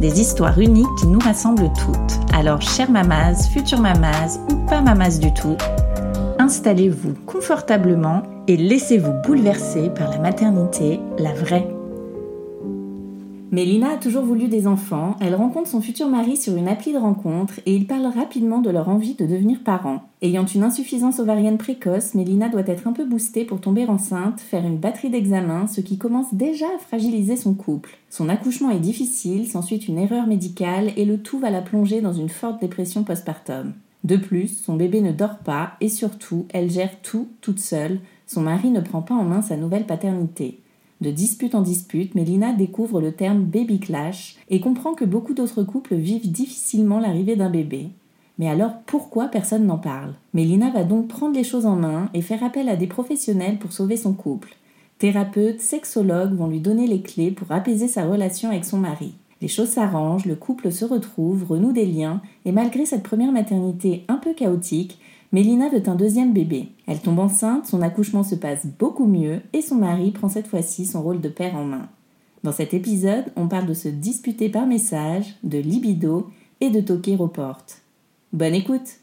Des histoires uniques qui nous rassemblent toutes. Alors, chère mamas, future mamas ou pas mamas du tout, installez-vous confortablement et laissez-vous bouleverser par la maternité, la vraie. Mélina a toujours voulu des enfants, elle rencontre son futur mari sur une appli de rencontre et ils parlent rapidement de leur envie de devenir parents. Ayant une insuffisance ovarienne précoce, Mélina doit être un peu boostée pour tomber enceinte, faire une batterie d'examens, ce qui commence déjà à fragiliser son couple. Son accouchement est difficile, s'ensuit une erreur médicale et le tout va la plonger dans une forte dépression postpartum. De plus, son bébé ne dort pas et surtout, elle gère tout toute seule. Son mari ne prend pas en main sa nouvelle paternité. Dispute en dispute, Mélina découvre le terme baby clash et comprend que beaucoup d'autres couples vivent difficilement l'arrivée d'un bébé. Mais alors pourquoi personne n'en parle? Mélina va donc prendre les choses en main et faire appel à des professionnels pour sauver son couple. Thérapeutes, sexologues vont lui donner les clés pour apaiser sa relation avec son mari. Les choses s'arrangent, le couple se retrouve, renoue des liens, et malgré cette première maternité un peu chaotique, Mélina veut un deuxième bébé. Elle tombe enceinte, son accouchement se passe beaucoup mieux et son mari prend cette fois-ci son rôle de père en main. Dans cet épisode, on parle de se disputer par message, de libido et de toquer aux portes. Bonne écoute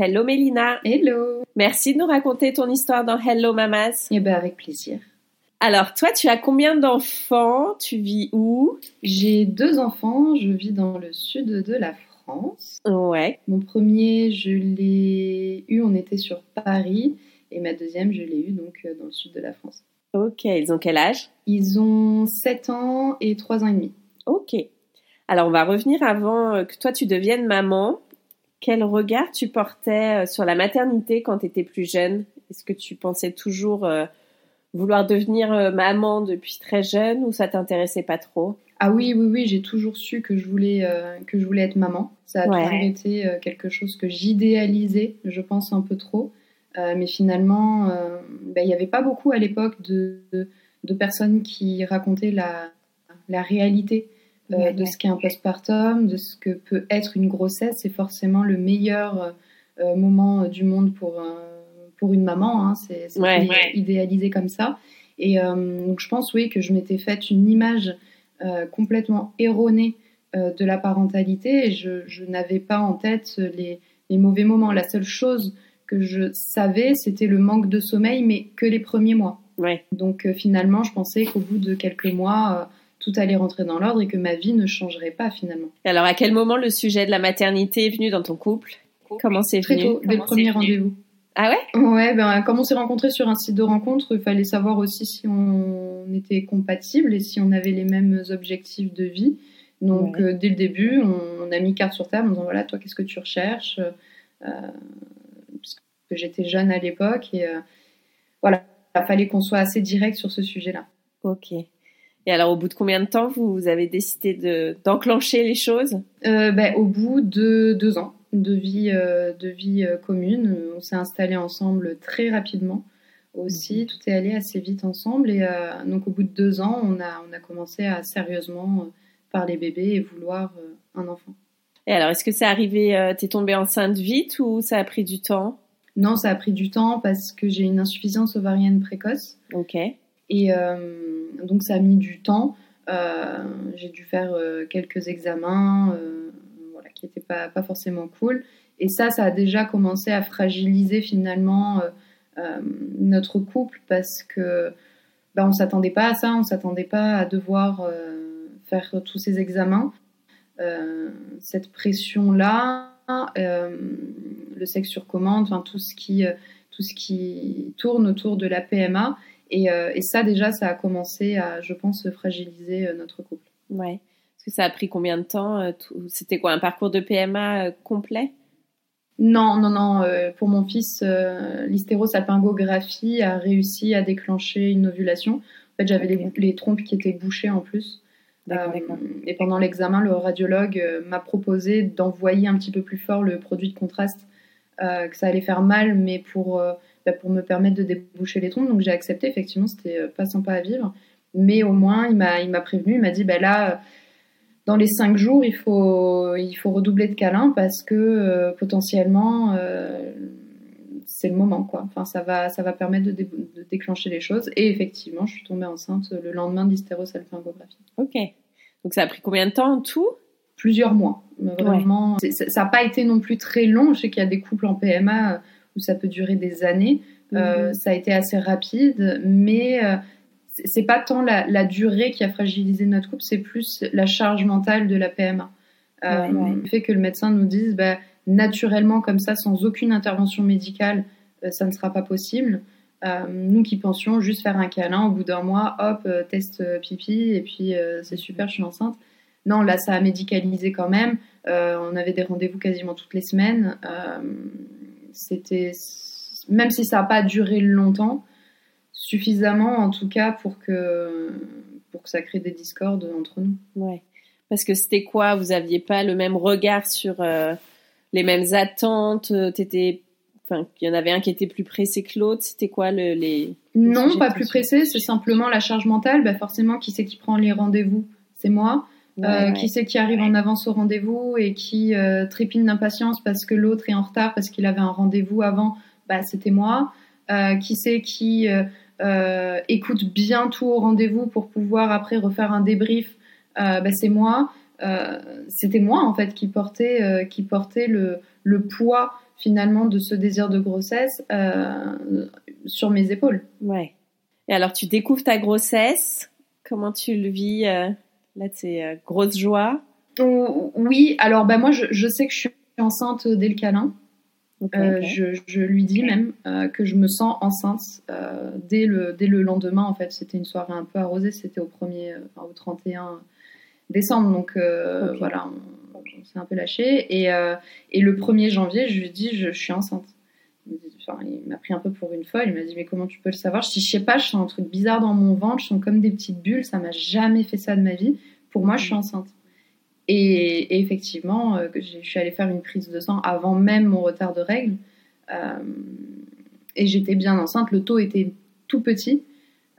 Hello Mélina Hello Merci de nous raconter ton histoire dans Hello Mamas. Eh ben avec plaisir. Alors toi, tu as combien d'enfants? Tu vis où? J'ai deux enfants, je vis dans le sud de la France. Ouais. Mon premier, je l'ai eu, on était sur Paris. Et ma deuxième, je l'ai eu donc euh, dans le sud de la France. Ok, ils ont quel âge? Ils ont 7 ans et 3 ans et demi. Ok. Alors on va revenir avant euh, que toi tu deviennes maman. Quel regard tu portais euh, sur la maternité quand tu étais plus jeune? Est-ce que tu pensais toujours vouloir devenir maman depuis très jeune ou ça t'intéressait pas trop? Ah oui, oui, oui, j'ai toujours su que je voulais, euh, que je voulais être maman. Ça a toujours été euh, quelque chose que j'idéalisais, je pense, un peu trop. Euh, mais finalement, ben, il n'y avait pas beaucoup à l'époque de, de, personnes qui racontaient la, la réalité de ce qu'est un postpartum, de ce que peut être une grossesse. C'est forcément le meilleur moment du monde pour, pour une maman. Hein. C'est idéalisé comme ça. Et donc je pense, oui, que je m'étais faite une image euh, complètement erronée euh, de la parentalité et je, n'avais pas en tête les, mauvais moments. La seule chose que je savais, c'était le manque de sommeil, mais que les premiers mois. Ouais. Donc euh, finalement, je pensais qu'au bout de quelques mois, tout allait rentrer dans l'ordre et que ma vie ne changerait pas finalement. alors, à quel moment le sujet de la maternité est venu dans ton couple? Comment c'est venu? Très tôt, dès le premier rendez-vous. Ah ouais? Ouais, ben, comme on s'est rencontrés sur un site de rencontre, il fallait savoir aussi si on était compatibles et si on avait les mêmes objectifs de vie. Donc, euh, dès le début, on, a mis carte sur table en disant voilà, toi, qu'est-ce que tu recherches? Euh, Parce que j'étais jeune à l'époque et euh, voilà, il fallait qu'on soit assez direct sur ce sujet-là. Ok. Et alors, au bout de combien de temps vous avez décidé d'enclencher les choses? Ben, Au bout de deux ans de vie, euh, de vie euh, commune. On s'est installé ensemble très rapidement aussi. Mhm. Tout est allé assez vite ensemble. Et euh, donc, au bout de deux ans, on a, on a commencé à sérieusement parler bébé et vouloir un enfant. Et alors, est-ce que c'est arrivé, t'es tombée enceinte vite ou ça a pris du temps? Non, ça a pris du temps parce que j'ai une insuffisance ovarienne précoce. Ok. Et donc, ça a mis du temps. j'ai dû faire quelques examens qui n'était pas, pas forcément cool. Et ça, ça a déjà commencé à fragiliser finalement notre couple parce que ben, on s'attendait pas à ça, on s'attendait pas à devoir faire tous ces examens. cette pression-là, le sexe sur commande, enfin tout ce qui tout ce qui tourne autour de la PMA. Euh, et, ça, déjà, ça a commencé à, je pense, fragiliser euh, notre couple. Ouais. Est-ce que ça a pris combien de temps euh, C'était quoi, un parcours de PMA complet? Non, non, non. pour mon fils, l'hystérosalpingographie a réussi à déclencher une ovulation. En fait, j'avais les, les, trompes qui étaient bouchées en plus. et pendant l'examen, le radiologue m'a proposé d'envoyer un petit peu plus fort le produit de contraste euh, que ça allait faire mal, mais pour, euh, bah, pour me permettre de déboucher les trompes. Donc j'ai accepté, effectivement, c'était euh, pas sympa à vivre. Mais au moins, il m'a, il m'a prévenu, il m'a dit, bah là, dans les cinq jours, il faut, il faut redoubler de câlins parce que potentiellement, c'est le moment, quoi. Enfin, ça va, ça va permettre de, déclencher les choses. Et effectivement, je suis tombée enceinte le lendemain de l'hystérosalpingographie. Ok. Donc ça a pris combien de temps en tout? Plusieurs mois. Vraiment, ça n'a pas été non plus très long. Je sais qu'il y a des couples en PMA euh, où ça peut durer des années. Euh, mhm. ça a été assez rapide, mais euh, c'est pas tant la, durée qui a fragilisé notre couple, c'est plus la charge mentale de la PMA. Le fait que le médecin nous dise bah, naturellement comme ça, sans aucune intervention médicale, ça ne sera pas possible. nous qui pensions juste faire un câlin au bout d'un mois, hop, test pipi, et puis c'est super, je suis enceinte. Non, là, ça a médicalisé quand même. Euh, on avait des rendez-vous quasiment toutes les semaines. Euh, c'était, même si ça n'a pas duré longtemps, suffisamment en tout cas pour que, pour que ça crée des discordes entre nous. Ouais. Parce que c'était quoi? Vous aviez pas le même regard sur euh, les mêmes attentes? T'étais Enfin, il y en avait un qui était plus pressé que l'autre? C'était quoi le, les Non, pas plus pressé. C'est simplement la charge mentale. Bah forcément, qui c'est qui prend les rendez-vous? C'est moi. Euh, qui c'est qui arrive en avance au rendez-vous et qui euh, trépine d'impatience parce que l'autre est en retard parce qu'il avait un rendez-vous avant, bah, c'était moi. Euh, qui c'est qui écoute bien tout au rendez-vous pour pouvoir après refaire un débrief, bah, c'est moi. c'était moi en fait qui portait, qui portait le, le, poids finalement de ce désir de grossesse sur mes épaules. Ouais. Et alors tu découvres ta grossesse, comment tu le vis Là, c'est euh, grosse joie. oui, alors bah, moi, je, sais que je suis enceinte dès le câlin. Euh, je, lui dis même euh, que je me sens enceinte dès, le, dès le lendemain. En fait, c'était une soirée un peu arrosée. C'était au 1er, au 31 décembre. Donc voilà, on, s'est un peu lâché. Et, et, le 1er janvier, je lui dis je, suis enceinte. il m'a pris un peu pour une folle. Il m'a dit mais comment tu peux le savoir? Je dis je sais pas, je sens un truc bizarre dans mon ventre. Je sens comme des petites bulles. Ça m'a jamais fait ça de ma vie pour moi, je suis enceinte. Et, effectivement, euh, je suis allée faire une prise de sang avant même mon retard de règles. Euh, et j'étais bien enceinte. Le taux était tout petit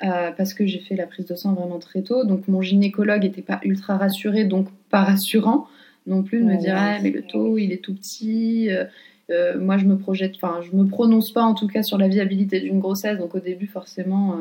euh, parce que j'ai fait la prise de sang vraiment très tôt. Donc mon gynécologue n'était pas ultra rassuré, donc pas rassurant non plus de me dire ah, mais le taux il est tout petit. moi je me projette, enfin je me prononce pas en tout cas sur la viabilité d'une grossesse. Donc au début forcément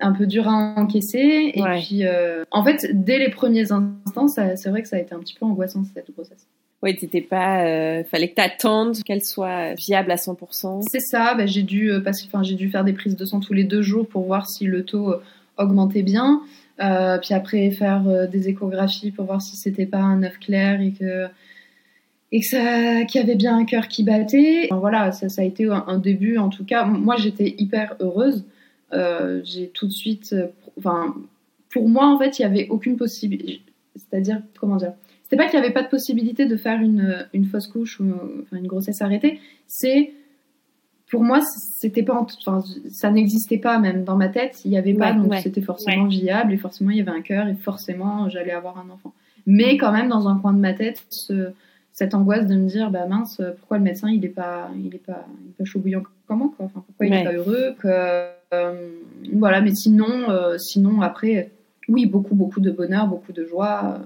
un peu dur à encaisser. Et puis, euh, en fait, dès les premiers instants, c'est vrai que ça a été un petit peu angoissant cette grossesse. Oui, t'étais pas. Euh, fallait que t'attendes qu'elle soit viable à 100%. C'est ça. Bah, j'ai dû euh, passer. Enfin, j'ai dû faire des prises de sang tous les deux jours pour voir si le taux augmentait bien. puis après faire des échographies pour voir si c'était pas un œuf clair et que et que ça, qu'il y avait bien un cœur qui battait. voilà, ça, ça a été un, un, début en tout cas. Moi, j'étais hyper heureuse. Euh, j'ai tout de suite, enfin, pour moi en fait, il y avait aucune possibilité, c'est-à-dire comment dire, c'était pas qu'il y avait pas de possibilité de faire une, une fausse couche ou une grossesse arrêtée, c'est pour moi, c'était pas, enfin, ça n'existait pas même dans ma tête. Il y avait pas, donc c'était forcément viable et forcément il y avait un cœur et forcément j'allais avoir un enfant. Mais quand même, dans un coin de ma tête, ce, cette angoisse de me dire, bah mince, pourquoi le médecin il est pas, il est pas, il est pas chaud bouillant comment quoi enfin, Pourquoi il est pas heureux que, voilà, mais sinon, euh, sinon après, oui, beaucoup, beaucoup de bonheur, beaucoup de joie euh,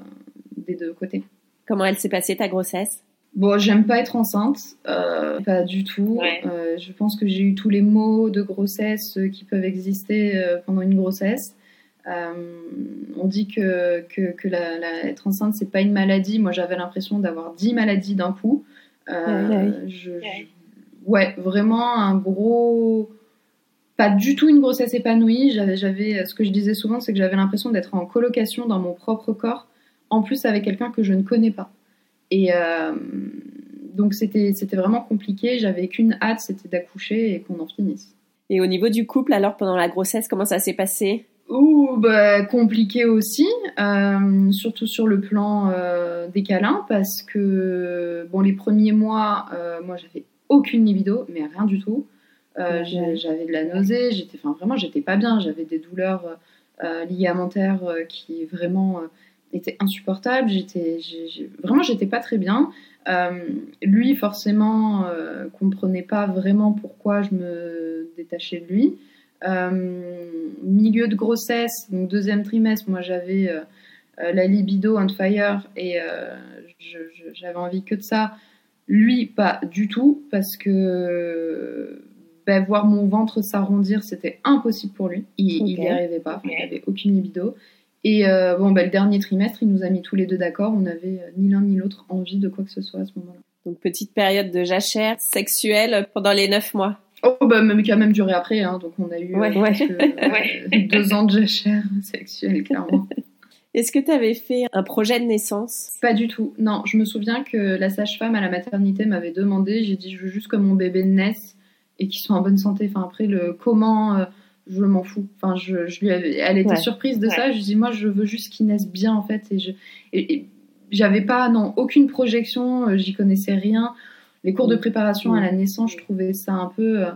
des deux côtés. Comment elle s'est passée ta grossesse? Bon, j'aime pas être enceinte, pas du tout. je pense que j'ai eu tous les maux de grossesse qui peuvent exister pendant une grossesse. on dit que, que, que la, la, être enceinte, c'est pas une maladie. Moi, j'avais l'impression d'avoir 10 maladies d'un coup. ouais, vraiment un gros pas du tout une grossesse épanouie. J'avais, j'avais, ce que je disais souvent, c'est que j'avais l'impression d'être en colocation dans mon propre corps, en plus avec quelqu'un que je ne connais pas. Et euh, donc c'était, c'était vraiment compliqué. J'avais qu'une hâte, c'était d'accoucher et qu'on en finisse. Et au niveau du couple, alors pendant la grossesse, comment ça s'est passé? Ouh, bah, compliqué aussi, euh, surtout sur le plan euh, des câlins, parce que bon, les premiers mois, moi j'avais aucune libido, mais rien du tout. Euh, j'avais de la nausée, j'étais, enfin vraiment, j'étais pas bien. J'avais des douleurs euh, euh, ligamentaires qui vraiment étaient insupportables. J'étais, vraiment, j'étais pas très bien. lui, forcément, comprenait pas vraiment pourquoi je me détachais de lui. milieu de grossesse, donc deuxième trimestre, moi j'avais la libido on fire et j'avais envie que de ça. Lui, pas du tout, parce que bah, voir mon ventre s'arrondir, c'était impossible pour lui. Il n'y arrivait pas, il n'avait aucune libido. Et euh, bon, bah, le dernier trimestre, il nous a mis tous les deux d'accord. On n'avait euh, ni l'un ni l'autre envie de quoi que ce soit à ce moment-là. Donc petite période de jachère sexuelle pendant les neuf mois. Oh bah même qui a même duré après, hein. donc on a eu euh, deux ans de jachère sexuelle clairement. Est-ce que tu avais fait un projet de naissance? Pas du tout. Non, je me souviens que la sage-femme à la maternité m'avait demandé, j'ai dit je veux juste que mon bébé naisse et qui sont en bonne santé. Enfin, après, le comment, euh, je m'en fous. Enfin, je, je lui elle était surprise de ça. Je dis, moi, je veux juste qu'ils naissent bien, en fait. Et je, et, j'avais pas, non, aucune projection, euh, j'y connaissais rien. Les cours de préparation à la naissance, je trouvais ça un peu. Euh,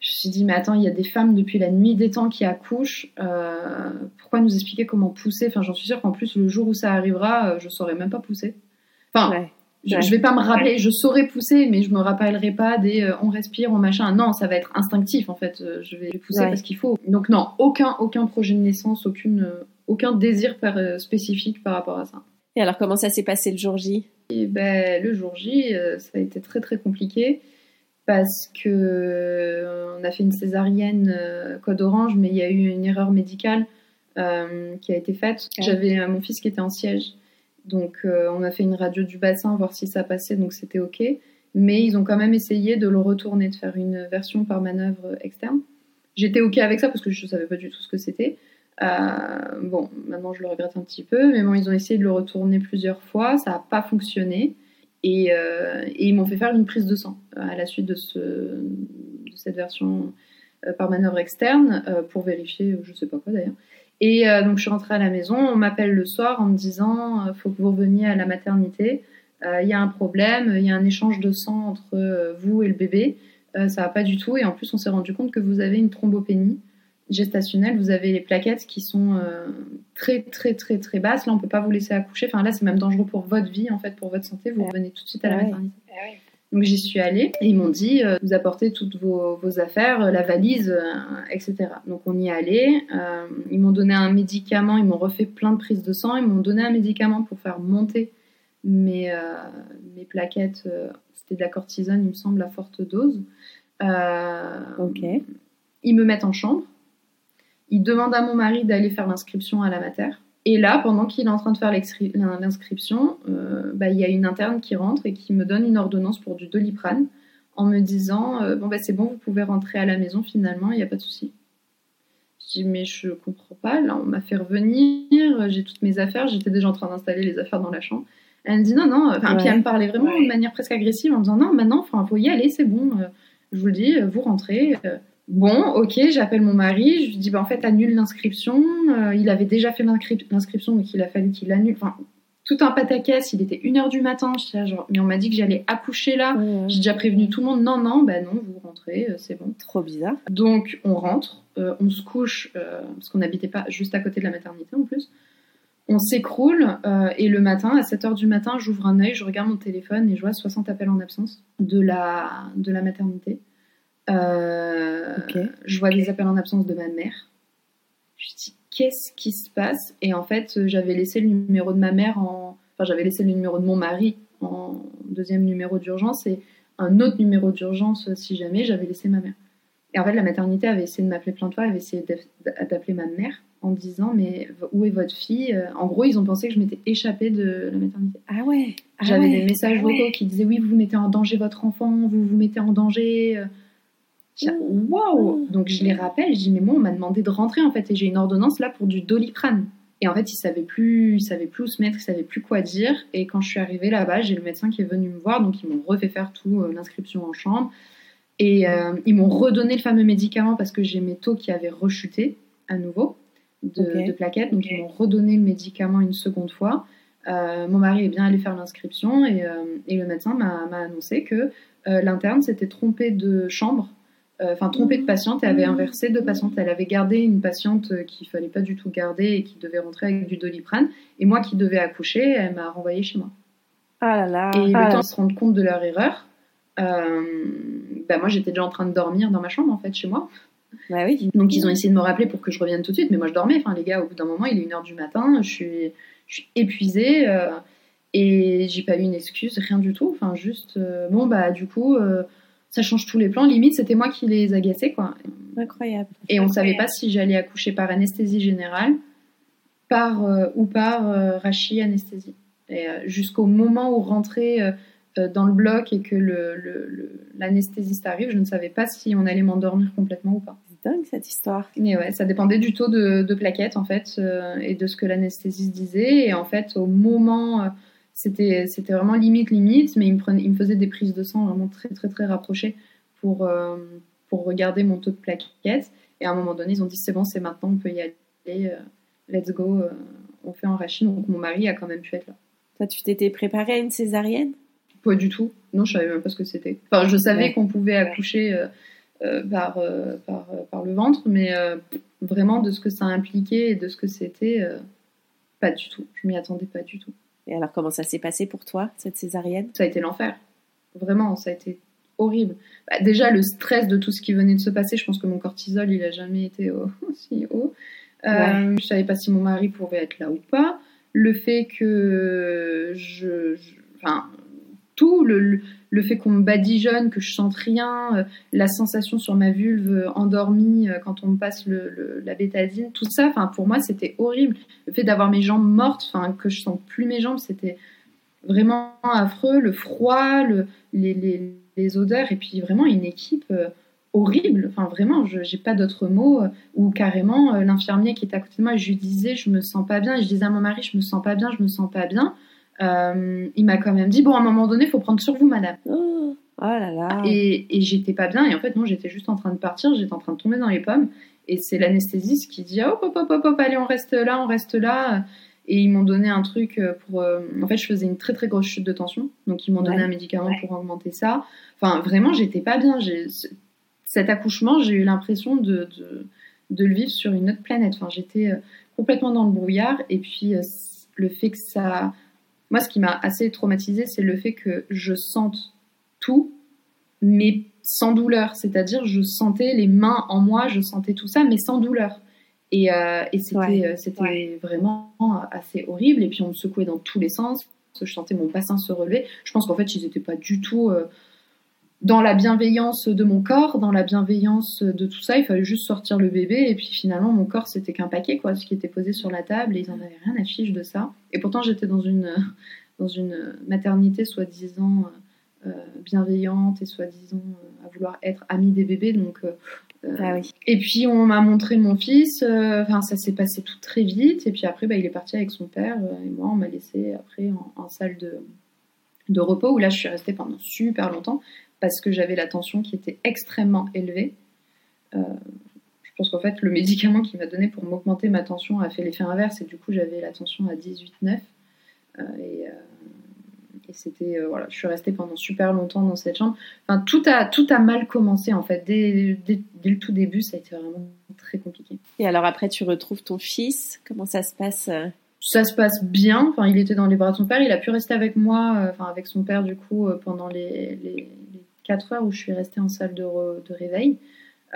je me suis dit, mais attends, il y a des femmes depuis la nuit des temps qui accouchent. pourquoi nous expliquer comment pousser? Enfin, j'en suis sûre qu'en plus, le jour où ça arrivera, je saurais même pas pousser. Enfin, je, ne vais pas me rappeler, je saurais pousser, mais je me rappellerai pas des euh, on respire, on machin. Non, ça va être instinctif en fait. Euh, je vais pousser parce qu'il faut. Donc non, aucun aucun projet de naissance, aucune euh, aucun désir spécifique par rapport à ça. Et alors comment ça s'est passé le jour J? Et ben le jour J, ça a été très très compliqué parce que on a fait une césarienne code orange, mais il y a eu une erreur médicale qui a été faite. J'avais mon fils qui était en siège. Donc euh, on a fait une radio du bassin, voir si ça passait, donc c'était ok. Mais ils ont quand même essayé de le retourner, de faire une version par manœuvre externe. J'étais ok avec ça parce que je ne savais pas du tout ce que c'était. Euh, bon, maintenant je le regrette un petit peu, mais bon, ils ont essayé de le retourner plusieurs fois, ça n'a pas fonctionné. Et, euh, et ils m'ont fait faire une prise de sang à la suite de, ce, cette version par manœuvre externe pour vérifier, je sais pas quoi d'ailleurs. Et euh, donc je suis rentrée à la maison, on m'appelle le soir en me disant il euh, faut que vous reveniez à la maternité, euh, il y a un problème, il y a un échange de sang entre vous et le bébé, ça va pas du tout. Et en plus on s'est rendu compte que vous avez une thrombopénie gestationnelle, vous avez les plaquettes qui sont très très très très basses, là on peut pas vous laisser accoucher, enfin là c'est même dangereux pour votre vie en fait, pour votre santé, vous revenez tout de suite à la maternité. Ah donc j'y suis allée et ils m'ont dit euh, vous apportez toutes vos, vos affaires, euh, la valise, euh, etc. Donc on y est allé. ils m'ont donné un médicament, ils m'ont refait plein de prises de sang, ils m'ont donné un médicament pour faire monter mes, mes plaquettes. C'était de la cortisone, il me semble, à forte dose. ok. Ils me mettent en chambre. Ils demandent à mon mari d'aller faire l'inscription à la mater. Et là, pendant qu'il est en train de faire l'inscription, euh, bah, il y a une interne qui rentre et qui me donne une ordonnance pour du doliprane en me disant euh, Bon, bah, c'est bon, vous pouvez rentrer à la maison finalement, il n'y a pas de souci. Je dis Mais je comprends pas, là, on m'a fait revenir, j'ai toutes mes affaires, j'étais déjà en train d'installer les affaires dans la chambre. Elle me dit Non, non, enfin, puis elle me parlait vraiment de manière presque agressive en me disant Non, maintenant, il faut y aller, c'est bon, euh, je vous le dis, vous rentrez. Bon, ok, j'appelle mon mari, je lui dis, bah, en fait, annule l'inscription. Euh, il avait déjà fait l'inscription, donc il a fallu qu'il annule. Enfin, tout un pataquès, il était 1h du matin, genre, mais on m'a dit que j'allais accoucher là. J'ai déjà prévenu tout le monde, non, non, bah non, vous rentrez, euh, c'est bon. Trop bizarre. Donc, on rentre, euh, on se couche, parce qu'on n'habitait pas juste à côté de la maternité en plus. On s'écroule, et le matin, à 7h du matin, j'ouvre un œil, je regarde mon téléphone et je vois 60 appels en absence de la, de la maternité. Euh, je vois des appels en absence de ma mère. Je dis qu'est-ce qui se passe? Et en fait, j'avais laissé le numéro de ma mère en, enfin j'avais laissé le numéro de mon mari en deuxième numéro d'urgence et un autre numéro d'urgence si jamais j'avais laissé ma mère. Et en fait, la maternité avait essayé de m'appeler plein de fois, avait essayé d'appeler ma mère en disant mais où est votre fille? En gros, ils ont pensé que je m'étais échappée de la maternité. Ah ouais. Ah J'avais des messages ah vocaux qui disaient oui, vous mettez en danger votre enfant, vous vous mettez en danger. Waouh Donc je les rappelle, je dis mais moi on m'a demandé de rentrer en fait et j'ai une ordonnance là pour du doliprane. Et en fait, il savait plus, il savait plus où se mettre, il savait plus quoi dire. Et quand je suis arrivée là-bas, j'ai le médecin qui est venu me voir, donc ils m'ont refait faire tout euh, l'inscription en chambre. Et euh, ils m'ont redonné le fameux médicament parce que j'ai mes taux qui avaient rechuté à nouveau de, plaquettes. Donc ils m'ont redonné le médicament une seconde fois. Euh, mon mari est bien allé faire l'inscription et, et, le médecin m'a annoncé que l'interne s'était trompé de chambre enfin trompée de patiente et avait inversé deux patientes. Elle avait gardé une patiente qu'il fallait pas du tout garder et qui devait rentrer avec du doliprane. Et moi qui devais accoucher, elle m'a renvoyée chez moi. Ah là là. Et ah le temps de se rendre compte de leur erreur, euh, bah moi j'étais déjà en train de dormir dans ma chambre en fait chez moi. Bah oui. Donc ils ont essayé de me rappeler pour que je revienne tout de suite, mais moi je dormais. Enfin les gars, au bout d'un moment, il est 1h du matin, je suis, je suis épuisée euh, et j'ai pas eu une excuse, rien du tout. Enfin juste, euh, bon bah du coup ça change tous les plans. Limite, c'était moi qui les agaçais, quoi. Incroyable. Et on ne savait pas si j'allais accoucher par anesthésie générale, par euh, ou par euh, rachis anesthésie. Et euh, jusqu'au moment où rentrer dans le bloc et que l'anesthésiste le, arrive, je ne savais pas si on allait m'endormir complètement ou pas. C'est dingue cette histoire. Mais ouais, ça dépendait du taux de, de plaquettes en fait et de ce que l'anesthésiste disait. Et en fait, au moment c'était c'était vraiment limite limite mais il me prenait, il me faisait des prises de sang vraiment très très très rapprochées pour euh, pour regarder mon taux de plaquettes. Et à un moment donné ils ont dit c'est bon c'est maintenant on peut y aller euh, let's go euh, on fait en rachis donc mon mari a quand même pu être là. Toi tu t'étais préparée à une césarienne? Pas du tout. Non je savais même pas ce que c'était. Enfin je savais qu'on pouvait accoucher par, par, par le ventre mais vraiment de ce que ça impliquait et de ce que c'était pas du tout. Je m'y attendais pas du tout et alors, comment ça s'est passé pour toi, cette césarienne? Ça a été l'enfer. Vraiment, ça a été horrible. Bah, déjà, le stress de tout ce qui venait de se passer, je pense que mon cortisol, il a jamais été aussi haut. Euh, Je savais pas si mon mari pouvait être là ou pas. Le fait que je, je enfin, tout le, fait qu'on me badigeonne, que je sente rien, euh, la sensation sur ma vulve euh, endormie euh, quand on me passe la bétadine, tout ça, pour moi c'était horrible. Le fait d'avoir mes jambes mortes, que je sens plus mes jambes, c'était vraiment affreux. Le froid, le, les, odeurs et puis vraiment une équipe horrible. Enfin vraiment, je j'ai pas d'autres mots. ou carrément l'infirmier qui était à côté de moi, je lui disais je me sens pas bien et je disais à mon mari je me sens pas bien, je me sens pas bien. Euh, il m'a quand même dit bon à un moment donné il faut prendre sur vous madame. Oh, oh là là. Et, et j'étais pas bien et en fait non j'étais juste en train de partir j'étais en train de tomber dans les pommes et c'est l'anesthésiste qui dit hop hop hop hop, hop allez on reste là on reste là. Et ils m'ont donné un truc pour euh, en fait je faisais une très très grosse chute de tension donc ils m'ont donné un médicament pour augmenter ça. Enfin vraiment j'étais pas bien cet accouchement j'ai eu l'impression de, de, de, le vivre sur une autre planète. Enfin j'étais euh, complètement dans le brouillard et puis le fait que ça moi, ce qui m'a assez traumatisé, c'est le fait que je sente tout, mais sans douleur. C'est-à-dire, je sentais les mains en moi, je sentais tout ça, mais sans douleur. Et, euh, c'était, euh, vraiment assez horrible. Et puis, on me secouait dans tous les sens. Je sentais mon bassin se relever. Je pense qu'en fait, ils n'étaient pas du tout euh, dans la bienveillance de mon corps, dans la bienveillance de tout ça. Il fallait juste sortir le bébé. Et puis, finalement, mon corps, c'était qu'un paquet, quoi, ce qui était posé sur la table. Et ils n'en avaient rien à fiche de ça. Et pourtant, j'étais dans une, dans une maternité soi-disant euh, bienveillante et soi-disant euh, à vouloir être amie des bébés. Donc, euh, ah oui. Et puis, on m'a montré mon fils. Enfin, ça s'est passé tout très vite. Et puis après, bah, il est parti avec son père. et moi, on m'a laissé après en, salle de, de repos où là, je suis restée pendant super longtemps parce que j'avais la tension qui était extrêmement élevée. Euh, je pense qu'en fait, le médicament qu'il m'a donné pour m'augmenter ma tension a fait l'effet inverse et du coup, j'avais la tension à 18,9. Euh, et, euh, et c'était, euh, voilà, je suis restée pendant super longtemps dans cette chambre. Enfin, tout a, tout a mal commencé en fait. Dès, dès, le tout début, ça a été vraiment très compliqué. Et alors après, tu retrouves ton fils. Comment ça se passe ça se passe bien. Enfin, il était dans les bras de son père. Il a pu rester avec moi, enfin avec son père du coup, pendant les, les, 4 heures où je suis restée en salle de, de réveil.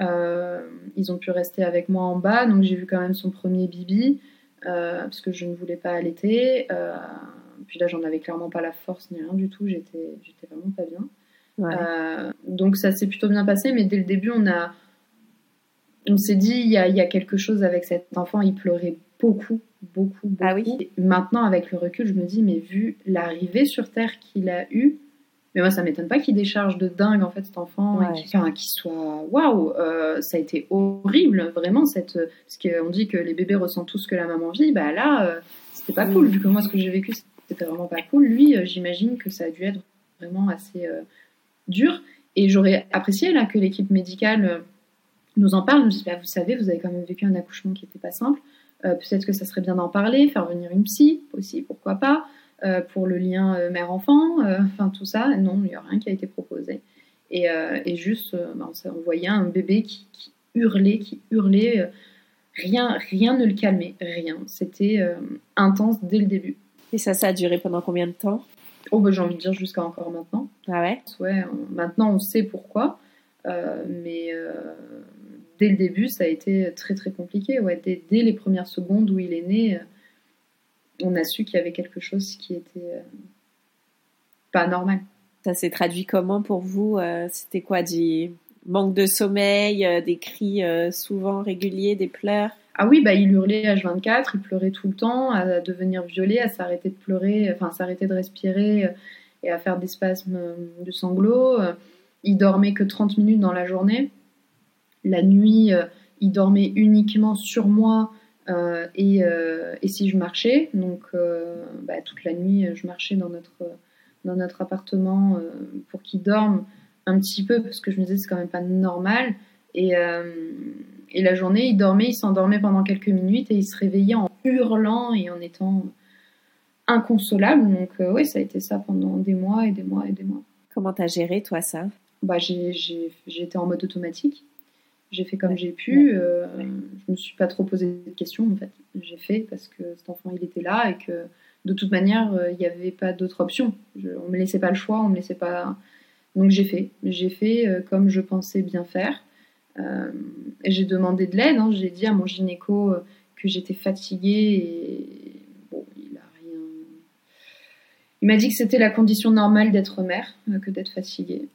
Euh, ils ont pu rester avec moi en bas, donc j'ai vu quand même son premier bibi, euh, parce que je ne voulais pas allaiter. Euh, puis là, j'en avais clairement pas la force ni rien du tout, j'étais, j'étais vraiment pas bien. donc ça s'est plutôt bien passé, mais dès le début, on a, on s'est dit, il y, a, y, a, quelque chose avec cet enfant, il pleurait beaucoup, beaucoup, beaucoup. Ah oui. maintenant, avec le recul, je me dis, mais vu l'arrivée sur Terre qu'il a eue, mais moi, ça m'étonne pas qu'il décharge de dingue, en fait, cet enfant, et qu'il soit. Waouh euh, Ça a été horrible, vraiment, cette. Parce qu'on dit que les bébés ressentent tout ce que la maman vit, bah là, euh, c'était pas cool, vu que moi, ce que j'ai vécu, c'était vraiment pas cool. Lui, euh, j'imagine que ça a dû être vraiment assez dur. Et j'aurais apprécié, là, que l'équipe médicale nous en parle. Je me bah, vous savez, vous avez quand même vécu un accouchement qui n'était pas simple. Peut-être que ça serait bien d'en parler, faire venir une psy aussi, pourquoi pas. Euh, pour le lien euh, mère-enfant, euh, enfin tout ça. Non, il n'y a rien qui a été proposé. Et, juste, ben, on voyait un bébé qui, hurlait, qui hurlait. rien, rien ne le calmait, rien. C'était intense dès le début. Et ça, ça a duré pendant combien de temps? Oh, ben, j'ai envie de dire jusqu'à encore maintenant. Ah ouais? Ouais, maintenant on sait pourquoi. mais dès le début, ça a été très très compliqué. Ouais, dès, dès les premières secondes où il est né, on a su qu'il y avait quelque chose qui était euh, pas normal. Ça s'est traduit comment pour vous euh, C'était quoi du manque de sommeil, euh, des cris souvent réguliers, des pleurs? Ah oui, bah il hurlait H24, il pleurait tout le temps, à devenir violet, à s'arrêter de pleurer, enfin s'arrêter de respirer et à faire des spasmes de sanglots. Il dormait que 30 minutes dans la journée. La nuit, il dormait uniquement sur moi euh, euh, et, si je marchais, donc euh, bah, toute la nuit, je marchais dans notre, dans notre appartement pour qu'il dorme un petit peu, parce que je me disais c'est quand même pas normal. Et, et la journée, il dormait, il s'endormait pendant quelques minutes et il se réveillait en hurlant et en étant inconsolable. Donc oui, ça a été ça pendant des mois et des mois et des mois. Comment t'as géré toi ça? Bah, j'ai été en mode automatique. J'ai fait comme j'ai pu. Euh, je me suis pas trop posé de questions en fait. J'ai fait parce que cet enfant il était là et que de toute manière euh, il n'y avait pas d'autre option. Je, on me laissait pas le choix, on me laissait pas. Donc j'ai fait. J'ai fait euh, comme je pensais bien faire. et j'ai demandé de l'aide. Hein. J'ai dit à mon gynéco que j'étais fatiguée et bon il a rien. Il m'a dit que c'était la condition normale d'être mère, que d'être fatiguée.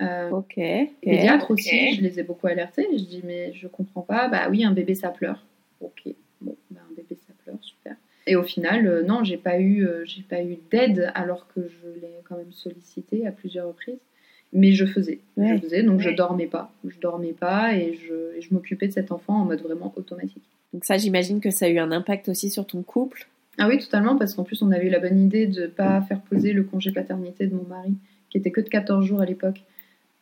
Euh, ok. Pédiatre aussi, je les ai beaucoup alertés. Je dis, mais je comprends pas. Bah oui, un bébé, ça pleure. Ok, bon, bah, un bébé, ça pleure, super. Et au final, euh, non, j'ai pas eu, euh, j'ai pas eu d'aide alors que je l'ai quand même sollicité à plusieurs reprises. Mais je faisais, je faisais, donc je dormais pas, je dormais pas et je, je m'occupais de cet enfant en mode vraiment automatique. Donc ça, j'imagine que ça a eu un impact aussi sur ton couple? Ah oui, totalement, parce qu'en plus on avait eu la bonne idée de pas faire poser le congé paternité de mon mari qui était que de 14 jours à l'époque,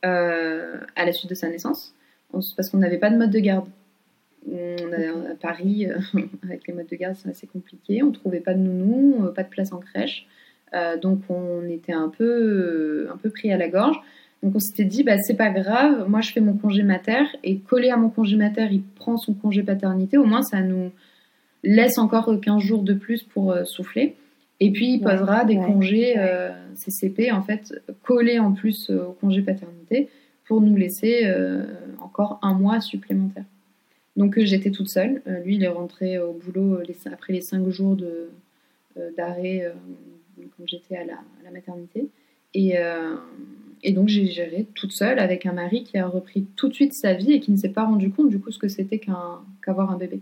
euh, à la suite de sa naissance, parce qu'on n'avait pas de mode de garde. On a, à Paris, euh, avec les modes de garde, c'est assez compliqué. On trouvait pas de nounou, euh, pas de place en crèche. donc on était un peu, un peu pris à la gorge. Donc on s'était dit, bah, c'est pas grave, moi je fais mon congé mater et collé à mon congé mater, il prend son congé paternité. Au moins ça nous laisse encore 15 jours de plus pour souffler. Et puis, il posera des congés euh, CCP, en fait, collés en plus euh, au congé paternité, pour nous laisser euh, encore un mois supplémentaire. Donc, j'étais toute seule. lui, il est rentré au boulot après les cinq jours d'arrêt quand j'étais à la, maternité. Et, et donc, j'ai géré toute seule avec un mari qui a repris tout de suite sa vie et qui ne s'est pas rendu compte du coup ce que c'était qu'avoir un bébé.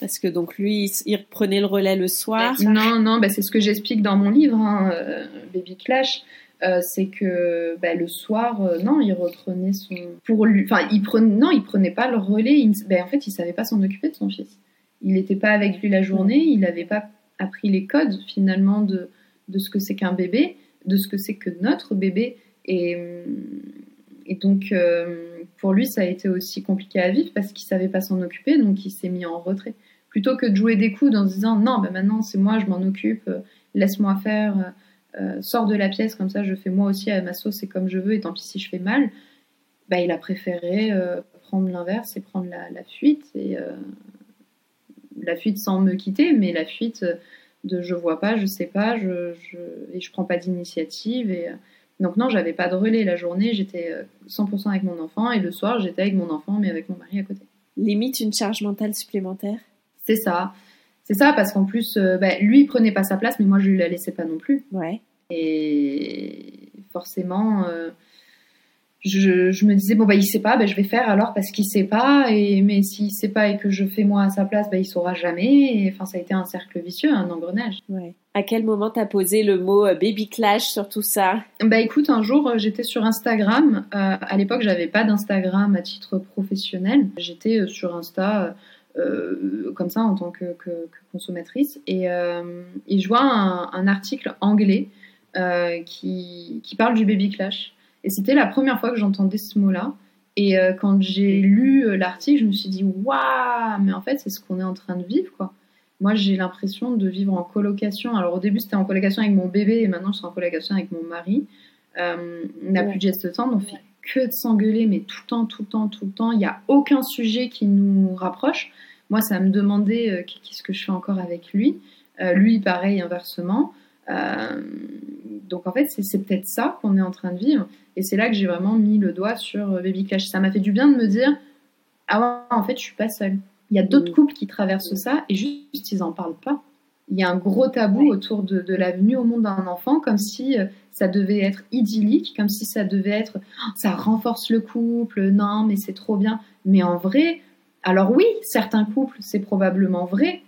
Parce que donc lui, il reprenait le relais le soir. Non, non, bah c'est ce que j'explique dans mon livre, hein, euh, Baby Clash. Euh, c'est que bah, le soir, euh, non, il reprenait son. Enfin, il prenait, non, il prenait pas le relais. Bah, en fait, il savait pas s'en occuper de son fils. Il n'était pas avec lui la journée. Il n'avait pas appris les codes finalement de de ce que c'est qu'un bébé, de ce que c'est que notre bébé. Et, et donc, pour lui, ça a été aussi compliqué à vivre parce qu'il savait pas s'en occuper, donc il s'est mis en retrait plutôt que de jouer des coups en se disant non, ben maintenant c'est moi, je m'en occupe, euh, laisse-moi faire, euh, euh, sors de la pièce, comme ça je fais moi aussi à ma sauce et comme je veux, et tant pis si je fais mal, bah, il a préféré prendre l'inverse et prendre la, fuite, et la fuite sans me quitter, mais la fuite de je vois pas, je sais pas, je, je et je prends pas d'initiative. Et, donc non, j'avais pas de relais la journée, j'étais 100% avec mon enfant, et le soir j'étais avec mon enfant, mais avec mon mari à côté. Limite une charge mentale supplémentaire? C'est ça. C'est ça, parce qu'en plus, euh, bah, lui, il prenait pas sa place, mais moi, je lui la laissais pas non plus. Ouais. Et forcément, euh, je, me disais bon bah il sait pas, bah, je vais faire alors parce qu'il sait pas et mais s'il sait pas et que je fais moi à sa place, bah il saura jamais. enfin ça a été un cercle vicieux, un engrenage. Ouais. À quel moment t'as posé le mot euh, baby clash sur tout ça? Bah écoute, un jour euh, j'étais sur Instagram. Euh, à l'époque j'avais pas d'Instagram à titre professionnel. J'étais sur Insta. comme ça en tant que, consommatrice et, et, je vois un, un article anglais qui, qui parle du baby clash et c'était la première fois que j'entendais ce mot-là. Et euh, quand j'ai lu euh, l'article, je me suis dit waouh, mais en fait, c'est ce qu'on est en train de vivre, quoi. Moi, j'ai l'impression de vivre en colocation. Alors, au début, c'était en colocation avec mon bébé, et maintenant, je suis en colocation avec mon mari. Euh, on n'a plus de geste temps, on fait que de s'engueuler, mais tout le temps, tout le temps, tout le temps. Il n'y a aucun sujet qui nous rapproche. Moi, ça me demandait qu'est-ce que je fais encore avec lui. lui, pareil, inversement. Donc, en fait, c'est peut-être ça qu'on est en train de vivre. Et c'est là que j'ai vraiment mis le doigt sur euh, Baby Clash. Ça m'a fait du bien de me dire Ah ouais, en fait, je suis pas seule. Il y a d'autres mm. couples qui traversent ça et juste, ils en parlent pas. Il y a un gros tabou autour de, de, la venue au monde d'un enfant, comme si euh, ça devait être idyllique, comme si ça devait être oh, ça renforce le couple, non, mais c'est trop bien. Mais en vrai, alors oui, certains couples, c'est probablement vrai,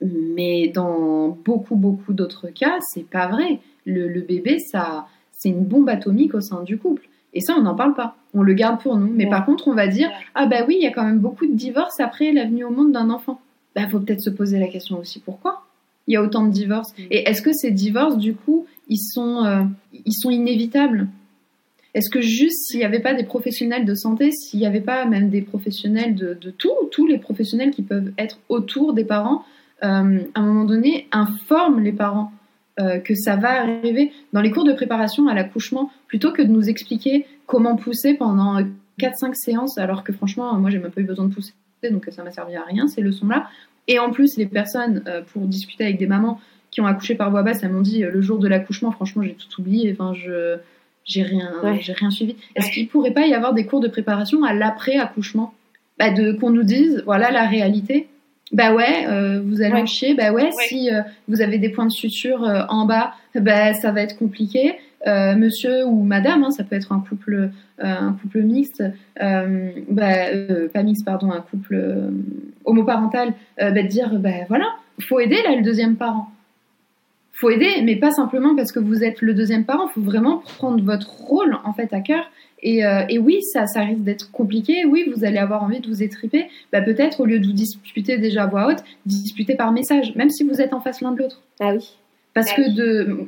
mais dans beaucoup, beaucoup d'autres cas, c'est pas vrai. Le, le bébé, ça, c'est une bombe atomique au sein du couple. Et ça, on n'en parle pas. On le garde pour nous. Mais par contre, on va dire Ah, bah oui, il y a quand même beaucoup de divorces après la venue au monde d'un enfant. Bah, faut peut-être se poser la question aussi pourquoi il y a autant de divorces? Mm. Et est-ce que ces divorces, du coup, ils sont, euh, ils sont inévitables? Est-ce que juste s'il n'y avait pas des professionnels de santé, s'il n'y avait pas même des professionnels de, de, tout, tous les professionnels qui peuvent être autour des parents, euh, à un moment donné, informent les parents euh, que ça va arriver dans les cours de préparation à l'accouchement, plutôt que de nous expliquer comment pousser pendant 4-5 séances, alors que franchement, moi j'ai même pas eu besoin de pousser, donc ça m'a servi à rien ces leçons-là. Et en plus, les personnes, euh, pour discuter avec des mamans qui ont accouché par voie basse, elles m'ont dit le jour de l'accouchement, franchement, j'ai tout oublié, enfin, je j'ai rien, j'ai rien suivi. Est-ce qu'il pourrait pas y avoir des cours de préparation à l'après-accouchement? Bah, de qu'on nous dise voilà la réalité bah ouais, euh, vous allez chier. Bah ouais, si euh, vous avez des points de suture euh, en bas, bah ça va être compliqué. monsieur ou madame, hein, ça peut être un couple, un couple mixte, bah, pas mixte, pardon, un couple homoparental, bah, de dire, bah voilà, faut aider là le deuxième parent. Faut aider, mais pas simplement parce que vous êtes le deuxième parent. Faut vraiment prendre votre rôle en fait à cœur euh, et, oui, ça, ça risque d'être compliqué. Oui, vous allez avoir envie de vous étriper. Bah, peut-être, au lieu de vous disputer déjà à voix haute, disputer par message, même si vous êtes en face l'un de l'autre. Ah oui. Parce ah que de,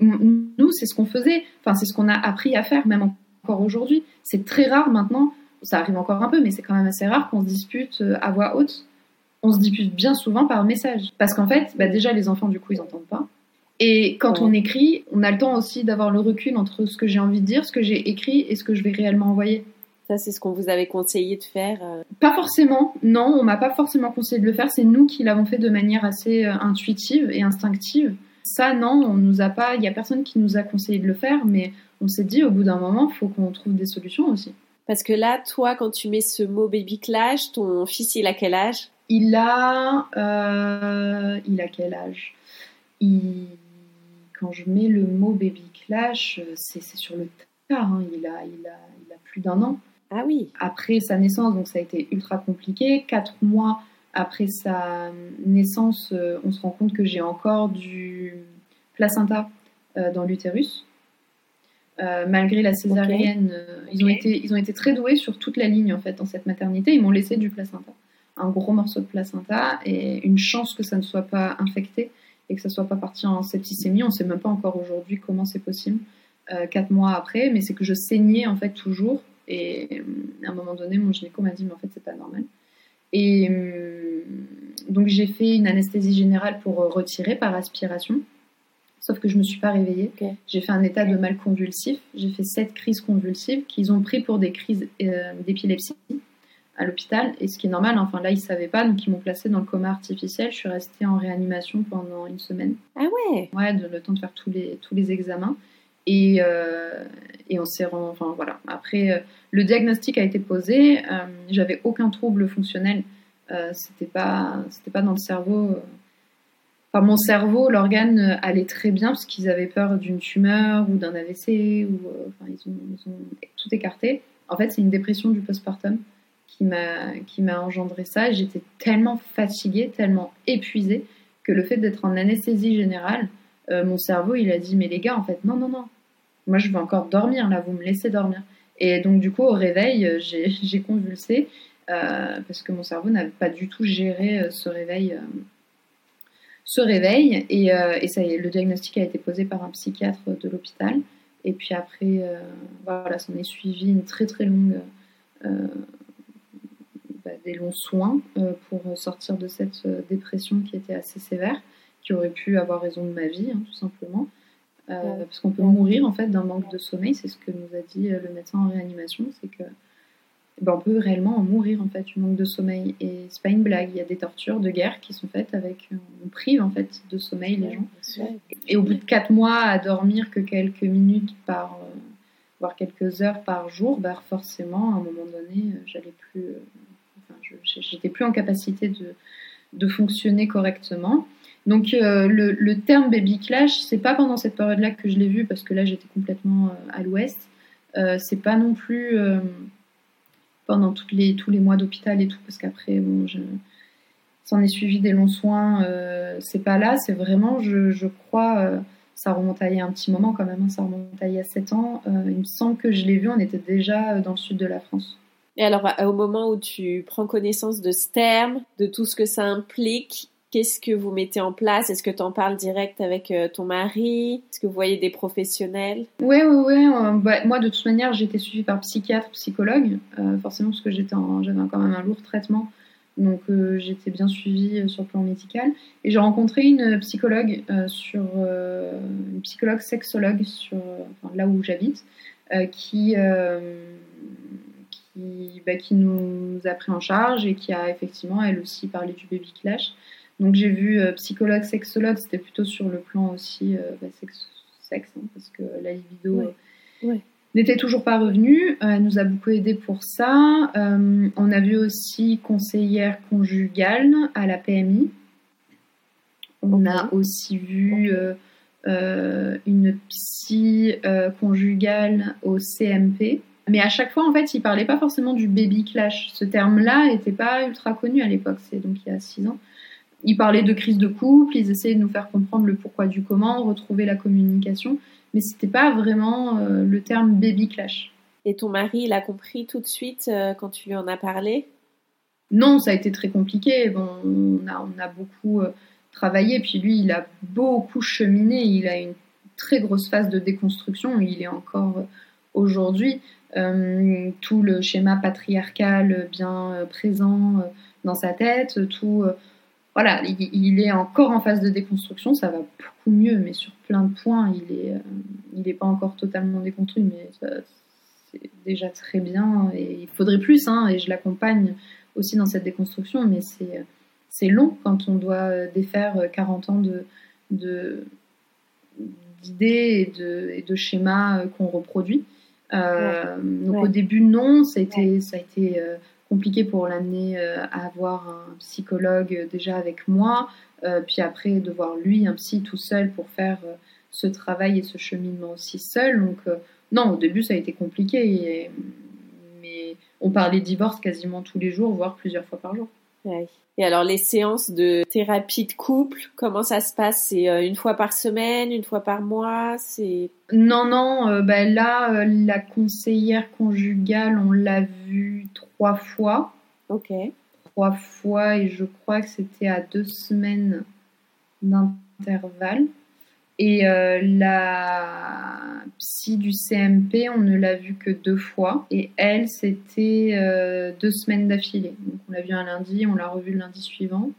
nous, c'est ce qu'on faisait. Enfin, c'est ce qu'on a appris à faire, même encore aujourd'hui. C'est très rare maintenant. Ça arrive encore un peu, mais c'est quand même assez rare qu'on se dispute euh, à voix haute. On se dispute bien souvent par message. Parce qu'en fait, bah, déjà, les enfants, du coup, ils n'entendent pas. Et quand on écrit, on a le temps aussi d'avoir le recul entre ce que j'ai envie de dire, ce que j'ai écrit et ce que je vais réellement envoyer. Ça, c'est ce qu'on vous avait conseillé de faire euh Pas forcément, non, on m'a pas forcément conseillé de le faire, c'est nous qui l'avons fait de manière assez euh, intuitive et instinctive. Ça, non, on nous a pas, il y a personne qui nous a conseillé de le faire, mais on s'est dit au bout d'un moment, il faut qu'on trouve des solutions aussi. Parce que là, toi, quand tu mets ce mot baby clash, ton fils, il a quel âge? Il a, euh, il a quel âge? Il quand je mets le mot baby clash, euh, c'est sur le tard. Hein. Il, a, il, a, il a plus d'un an. Ah oui. Après sa naissance, donc ça a été ultra compliqué. Quatre mois après sa naissance, euh, on se rend compte que j'ai encore du placenta euh, dans l'utérus. malgré la césarienne, ils, ont été, ils ont été très doués sur toute la ligne en fait dans cette maternité. Ils m'ont laissé du placenta, un gros morceau de placenta et une chance que ça ne soit pas infecté et que ça soit pas parti en septicémie. On ne sait même pas encore aujourd'hui comment c'est possible, euh, quatre mois après, mais c'est que je saignais en fait toujours. Et euh, à un moment donné, mon gynéco m'a dit, mais en fait, c'est pas normal. Et euh, donc, j'ai fait une anesthésie générale pour retirer par aspiration. Sauf que je me suis pas réveillée. J'ai fait un état de mal convulsif. J'ai fait sept crises convulsives qu'ils ont pris pour des crises d'épilepsie à l'hôpital. Et ce qui est normal, enfin là, ils ne savaient pas, donc ils m'ont placé dans le coma artificiel. Je suis restée en réanimation pendant une semaine. Ah ouais Ouais, de, le temps de faire tous les, tous les examens. Et, euh, et on s'est Enfin voilà. Après, euh, le diagnostic a été posé. Euh, j'avais aucun trouble fonctionnel. c'était pas, pas dans le cerveau. Enfin, mon cerveau, l'organe allait très bien parce qu'ils avaient peur d'une tumeur ou d'un AVC ou enfin, ils ont, ils ont tout écarté En fait, c'est une dépression du postpartum qui m'a engendré ça. J'étais tellement fatiguée, tellement épuisée que le fait d'être en anesthésie générale, euh, mon cerveau il a dit mais les gars en fait non non non, moi je veux encore dormir là, vous me laissez dormir. Et donc du coup au réveil euh, j'ai convulsé euh, parce que mon cerveau n'avait pas du tout géré ce réveil ce réveil et, ça le diagnostic a été posé par un psychiatre de l'hôpital. Et puis après, voilà, s'en est suivi une très très longue bah, des longs soins euh, pour sortir de cette euh, dépression qui était assez sévère, qui aurait pu avoir raison de ma vie, hein, tout simplement. Euh, parce qu'on peut mourir en fait d'un manque de sommeil, c'est ce que nous a dit le médecin en réanimation, c'est que ben, on peut réellement en mourir en fait du manque de sommeil et c'est pas une blague. Il y a des tortures de guerre qui sont faites avec on prive en fait de sommeil les gens. Et au bout de quatre mois à dormir que quelques minutes par voire quelques heures par jour, bah forcément à un moment donné j'allais plus j'étais plus en capacité de, fonctionner correctement. Donc euh, le, terme baby clash, c'est pas pendant cette période-là que je l'ai vu parce que là j'étais complètement euh, à l'ouest. Euh, c'est pas non plus pendant toutes les, tous les mois d'hôpital et tout parce qu'après bon, je, s'en est suivi des longs soins. c'est pas là, c'est vraiment, je, je crois, ça remonte à il y a un petit moment quand même, hein, ça remonte à il y a 7 ans. il me semble que je l'ai vu, on était déjà dans le sud de la France. Et alors, au moment où tu prends connaissance de ce terme, de tout ce que ça implique, qu'est-ce que vous mettez en place? Est-ce que tu en parles direct avec euh, ton mari? Est-ce que vous voyez des professionnels? Oui, oui, oui. Bah, moi, de toute manière, été suivie par psychiatre, psychologue, euh, forcément parce que j'étais j'avais quand même un lourd traitement. Donc euh, j'étais bien suivie sur le plan médical. Et j'ai rencontré une psychologue sur une psychologue sexologue sur là où j'habite, qui qui, bah, qui nous a pris en charge et qui a effectivement, elle aussi, parlé du baby clash. Donc j'ai vu euh, psychologue, sexologue, c'était plutôt sur le plan aussi euh, bah, sexe, sexe hein, parce que la libido euh, n'était toujours pas revenue. elle nous a beaucoup aidé pour ça. on a vu aussi conseillère conjugale à la PMI. On a aussi vu une psy conjugale au CMP. Mais à chaque fois, en fait, il parlait pas forcément du baby clash. Ce terme-là n'était pas ultra connu à l'époque, c'est donc il y a six ans. Il parlait de crise de couple, ils essayaient de nous faire comprendre le pourquoi du comment, retrouver la communication, mais c'était pas vraiment euh, le terme baby clash. Et ton mari, il a compris tout de suite euh, quand tu lui en as parlé? Non, ça a été très compliqué. Bon, on a, on a beaucoup euh, travaillé, puis lui, il a beaucoup cheminé. Il a une très grosse phase de déconstruction. Il est encore aujourd'hui. Euh, tout le schéma patriarcal bien euh, présent euh, dans sa tête, tout voilà, il, est encore en phase de déconstruction, ça va beaucoup mieux, mais sur plein de points, il est, il n'est pas encore totalement déconstruit, mais c'est déjà très bien. Et il faudrait plus, hein, et je l'accompagne aussi dans cette déconstruction, mais c'est, c'est long quand on doit défaire 40 ans de, d'idées et de schémas qu'on reproduit. Euh, donc au début, non, ça a été, ça a été euh, compliqué pour l'amener euh, à avoir un psychologue déjà avec moi, puis après de voir lui, un psy tout seul pour faire ce travail et ce cheminement aussi seul. Donc non, au début, ça a été compliqué, mais on parlait divorce quasiment tous les jours, voire plusieurs fois par jour. Et alors les séances de thérapie de couple, comment ça se passe? C'est euh, une fois par semaine, une fois par mois? C'est non, non. Euh, bah, là, euh, la conseillère conjugale, on l'a vue trois fois. Ok. Trois fois et je crois que c'était à deux semaines d'intervalle. Et euh, la psy du CMP, on ne l'a vue que deux fois. Et elle, c'était euh, deux semaines d'affilée. Donc on l'a vue un lundi, on l'a revue le lundi suivant.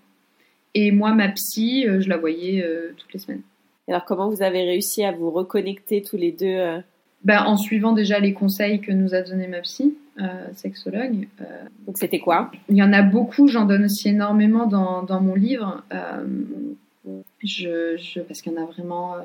Et moi, ma psy, euh, je la voyais toutes les semaines. Alors comment vous avez réussi à vous reconnecter tous les deux ben, En suivant déjà les conseils que nous a donné ma psy, sexologue. Donc c'était quoi? Il y en a beaucoup, j'en donne aussi énormément dans, dans mon livre. Je, parce qu'il y en a vraiment, euh,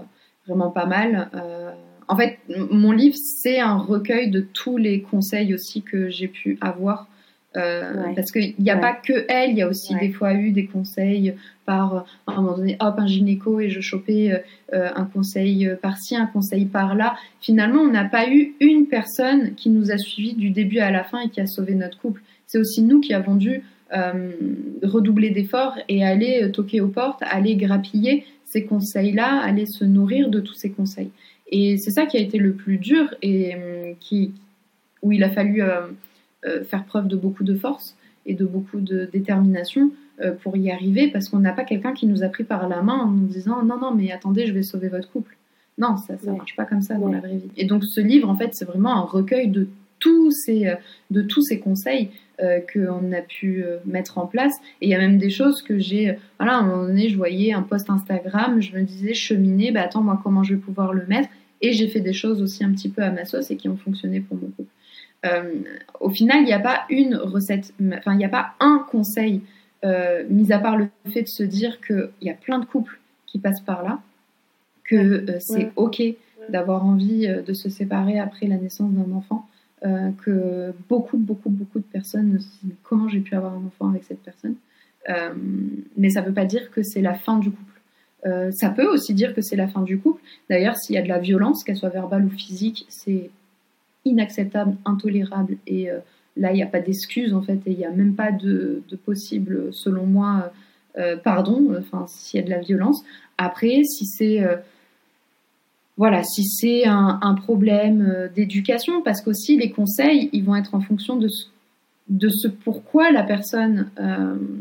vraiment pas mal. Euh, en fait, mon livre, c'est un recueil de tous les conseils aussi que j'ai pu avoir Euh, parce qu'il n'y a pas que elle, il y a aussi des fois eu des conseils par, à un moment donné, hop, un gynéco et je chopais euh, un conseil par-ci, un conseil par-là. Finalement, on n'a pas eu une personne qui nous a suivis du début à la fin et qui a sauvé notre couple. C'est aussi nous qui avons dû redoubler d'efforts et aller toquer aux portes, aller grappiller ces conseils-là, aller se nourrir de tous ces conseils. Et c'est ça qui a été le plus dur et qui, où il a fallu euh, faire preuve de beaucoup de force et de beaucoup de détermination euh, pour y arriver parce qu'on n'a pas quelqu'un qui nous a pris par la main en nous disant non non mais attendez je vais sauver votre couple non ça ça marche pas comme ça dans la vraie vie. Et donc ce livre en fait c'est vraiment un recueil de tous ces euh, de tous ces conseils qu'on a pu mettre en place. Et il y a même des choses que j'ai voilà à un moment donné je voyais un post Instagram je me disais cheminer bah attends moi comment je vais pouvoir le mettre. Et j'ai fait des choses aussi un petit peu à ma sauce et qui ont fonctionné pour mon couple euh, au final, il n'y a pas une recette, enfin, il n'y a pas un conseil, euh, mis à part le fait de se dire qu'il y a plein de couples qui passent par là, que euh, c'est OK d'avoir envie de se séparer après la naissance d'un enfant, que beaucoup, beaucoup, beaucoup de personnes se disent comment j'ai pu avoir un enfant avec cette personne? mais ça ne veut pas dire que c'est la fin du couple. ça peut aussi dire que c'est la fin du couple. D'ailleurs, s'il y a de la violence, qu'elle soit verbale ou physique, c'est inacceptable, intolérable. Et euh, là, il n'y a pas d'excuse en fait, et il n'y a même pas de, possible, selon moi, euh, euh, pardon, enfin, s'il y a de la violence. Après, si c'est voilà, si c'est un, problème d'éducation, parce qu'aussi les conseils, ils vont être en fonction de ce, de ce pourquoi la personne,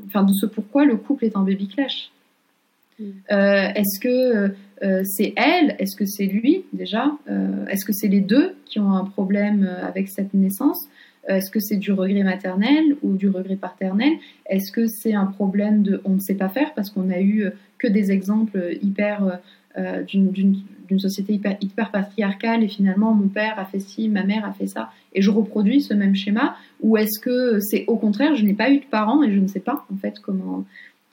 enfin de ce pourquoi le couple est en baby clash. Mm. Est-ce que euh, c'est elle, est-ce que c'est lui déjà euh, Est-ce que c'est les deux qui ont un problème euh, avec cette naissance Est-ce que c'est du regret maternel ou du regret paternel Est-ce que c'est un problème de on ne sait pas faire parce qu'on a eu que des exemples hyper d'une société hyper, hyper, patriarcale et finalement mon père a fait ci, ma mère a fait ça et je reproduis ce même schéma Ou est-ce que c'est au contraire, je n'ai pas eu de parents et je ne sais pas en fait comment...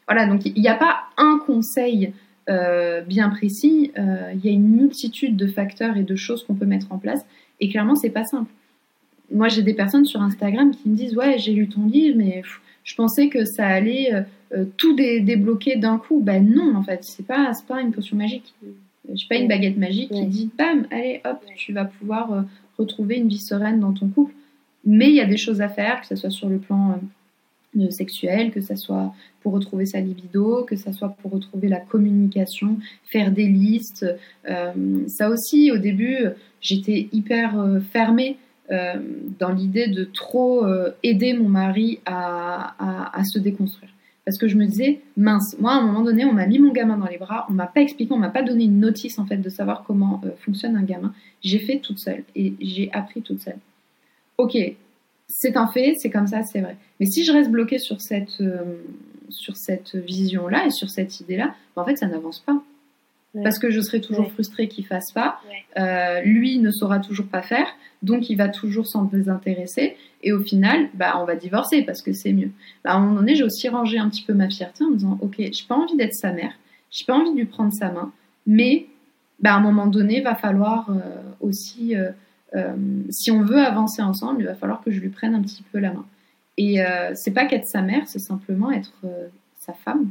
Voilà, donc il n'y a pas un conseil euh, bien précis, euh, il y a une multitude de facteurs et de choses qu'on peut mettre en place. Et clairement, c'est pas simple. Moi, j'ai des personnes sur Instagram qui me disent Ouais, j'ai lu ton livre, mais je pensais que ça allait euh, tout débloquer d'un coup. Ben non, en fait, c'est pas, pas une potion magique. J'ai pas une baguette magique qui dit Bam, allez, hop, tu vas pouvoir retrouver une vie sereine dans ton couple. Mais il y a des choses à faire, que ce soit sur le plan sexuel, que ce soit pour retrouver sa libido, que ce soit pour retrouver la communication, faire des listes. Euh, ça aussi, au début, j'étais hyper euh, fermée euh, dans l'idée de trop aider mon mari à, à, se déconstruire. Parce que je me disais, mince, moi à un moment donné, on m'a mis mon gamin dans les bras, on m'a pas expliqué, on m'a pas donné une notice en fait de savoir comment fonctionne un gamin. J'ai fait toute seule et j'ai appris toute seule. Ok, c'est un fait, c'est comme ça, c'est vrai. Mais si je reste bloquée sur cette, euh, vision-là et sur cette idée-là, ben, en fait, ça n'avance pas. Parce que je serai toujours frustrée qu'il fasse pas. Euh, lui ne saura toujours pas faire, donc il va toujours s'en désintéresser. Et au final, bah, on va divorcer parce que c'est mieux. Bah, à un moment donné, j'ai aussi rangé un petit peu ma fierté en me disant, ok, j'ai pas envie d'être sa mère, j'ai pas envie de lui prendre sa main, mais bah, à un moment donné, va falloir euh, aussi euh, si on veut avancer ensemble, il va falloir que je lui prenne un petit peu la main. Et c'est pas qu'être sa mère, c'est simplement être sa femme.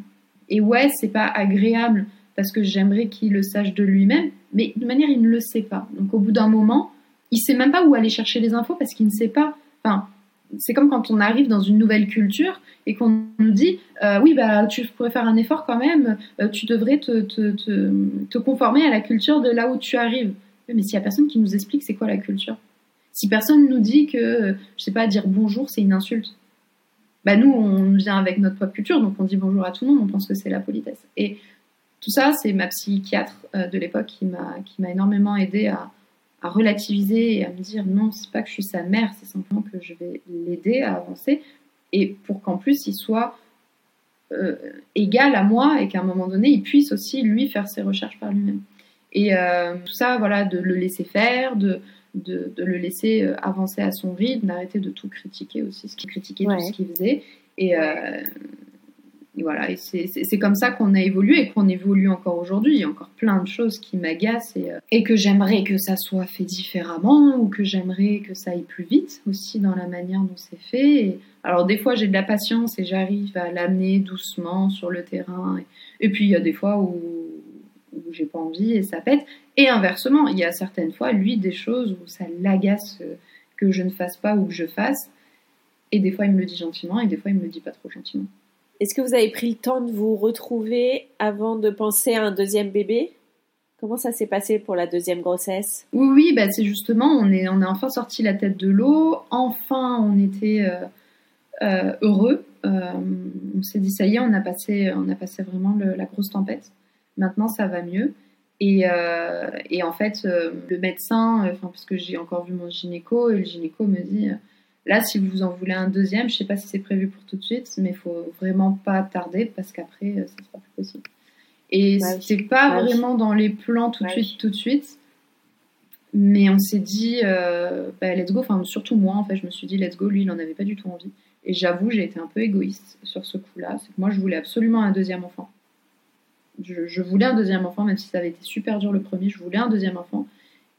Et ouais, c'est pas agréable parce que j'aimerais qu'il le sache de lui-même, mais de manière il ne le sait pas. Donc au bout d'un moment, il sait même pas où aller chercher les infos parce qu'il ne sait pas. Enfin, c'est comme quand on arrive dans une nouvelle culture et qu'on nous dit oui bah tu pourrais faire un effort quand même, tu devrais te, conformer à la culture de là où tu arrives mais s'il y a personne qui nous explique c'est quoi la culture, si personne nous dit que, je sais pas, dire bonjour c'est une insulte, bah nous on vient avec notre pop culture, donc on dit bonjour à tout le monde, on pense que c'est la politesse. Et tout ça, c'est ma psychiatre euh, de l'époque qui m'a qui m'a énormément aidé à, à, relativiser et à me dire non, c'est pas que je suis sa mère, c'est simplement que je vais l'aider à avancer et pour qu'en plus il soit euh, égal à moi et qu'à un moment donné il puisse aussi lui faire ses recherches par lui-même. Et euh, tout ça, voilà, de le laisser faire, de, de, de le laisser avancer à son rythme, d'arrêter de tout critiquer aussi, ce qu'il critiquait, tout ce qu'il faisait. Et, euh, voilà, et c'est comme ça qu'on a évolué et qu'on évolue encore aujourd'hui. Il y a encore plein de choses qui m'agacent et, euh, et, que j'aimerais que ça soit fait différemment ou que j'aimerais que ça aille plus vite aussi dans la manière dont c'est fait. alors des fois j'ai de la patience et j'arrive à l'amener doucement sur le terrain. Et, puis il y a des fois où, où j'ai pas envie et ça pète. Et inversement, il y a certaines fois, lui, des choses où ça l'agace euh, que je ne fasse pas ou que je fasse. Et des fois il me le dit gentiment et des fois il me le dit pas trop gentiment. Est-ce que vous avez pris le temps de vous retrouver avant de penser à un deuxième bébé? Comment ça s'est passé pour la deuxième grossesse? Oui, oui, bah c'est justement, on est, on a enfin sorti la tête de l'eau, enfin on était euh, euh, heureux. Euh, on s'est dit, ça y est, on a passé, on a passé vraiment la grosse tempête. Maintenant, ça va mieux. Et, et en fait, le médecin, enfin, j'ai encore vu mon gynéco, et le gynéco me dit, Là, si vous en voulez un deuxième, je ne sais pas si c'est prévu pour tout de suite, mais il faut vraiment pas tarder parce qu'après, euh, ça sera plus possible. Et bah c'est pas bah vraiment dans les plans tout de bah suite, tout de suite. Mais on s'est dit, euh, let's go. Enfin, surtout moi, en fait, je me suis dit, let's go. Lui, il en avait pas du tout envie. Et j'avoue, j'ai été un peu égoïste sur ce coup-là. C'est que moi, je voulais absolument un deuxième enfant. Je, je, voulais un deuxième enfant, même si ça avait été super dur le premier. Je voulais un deuxième enfant.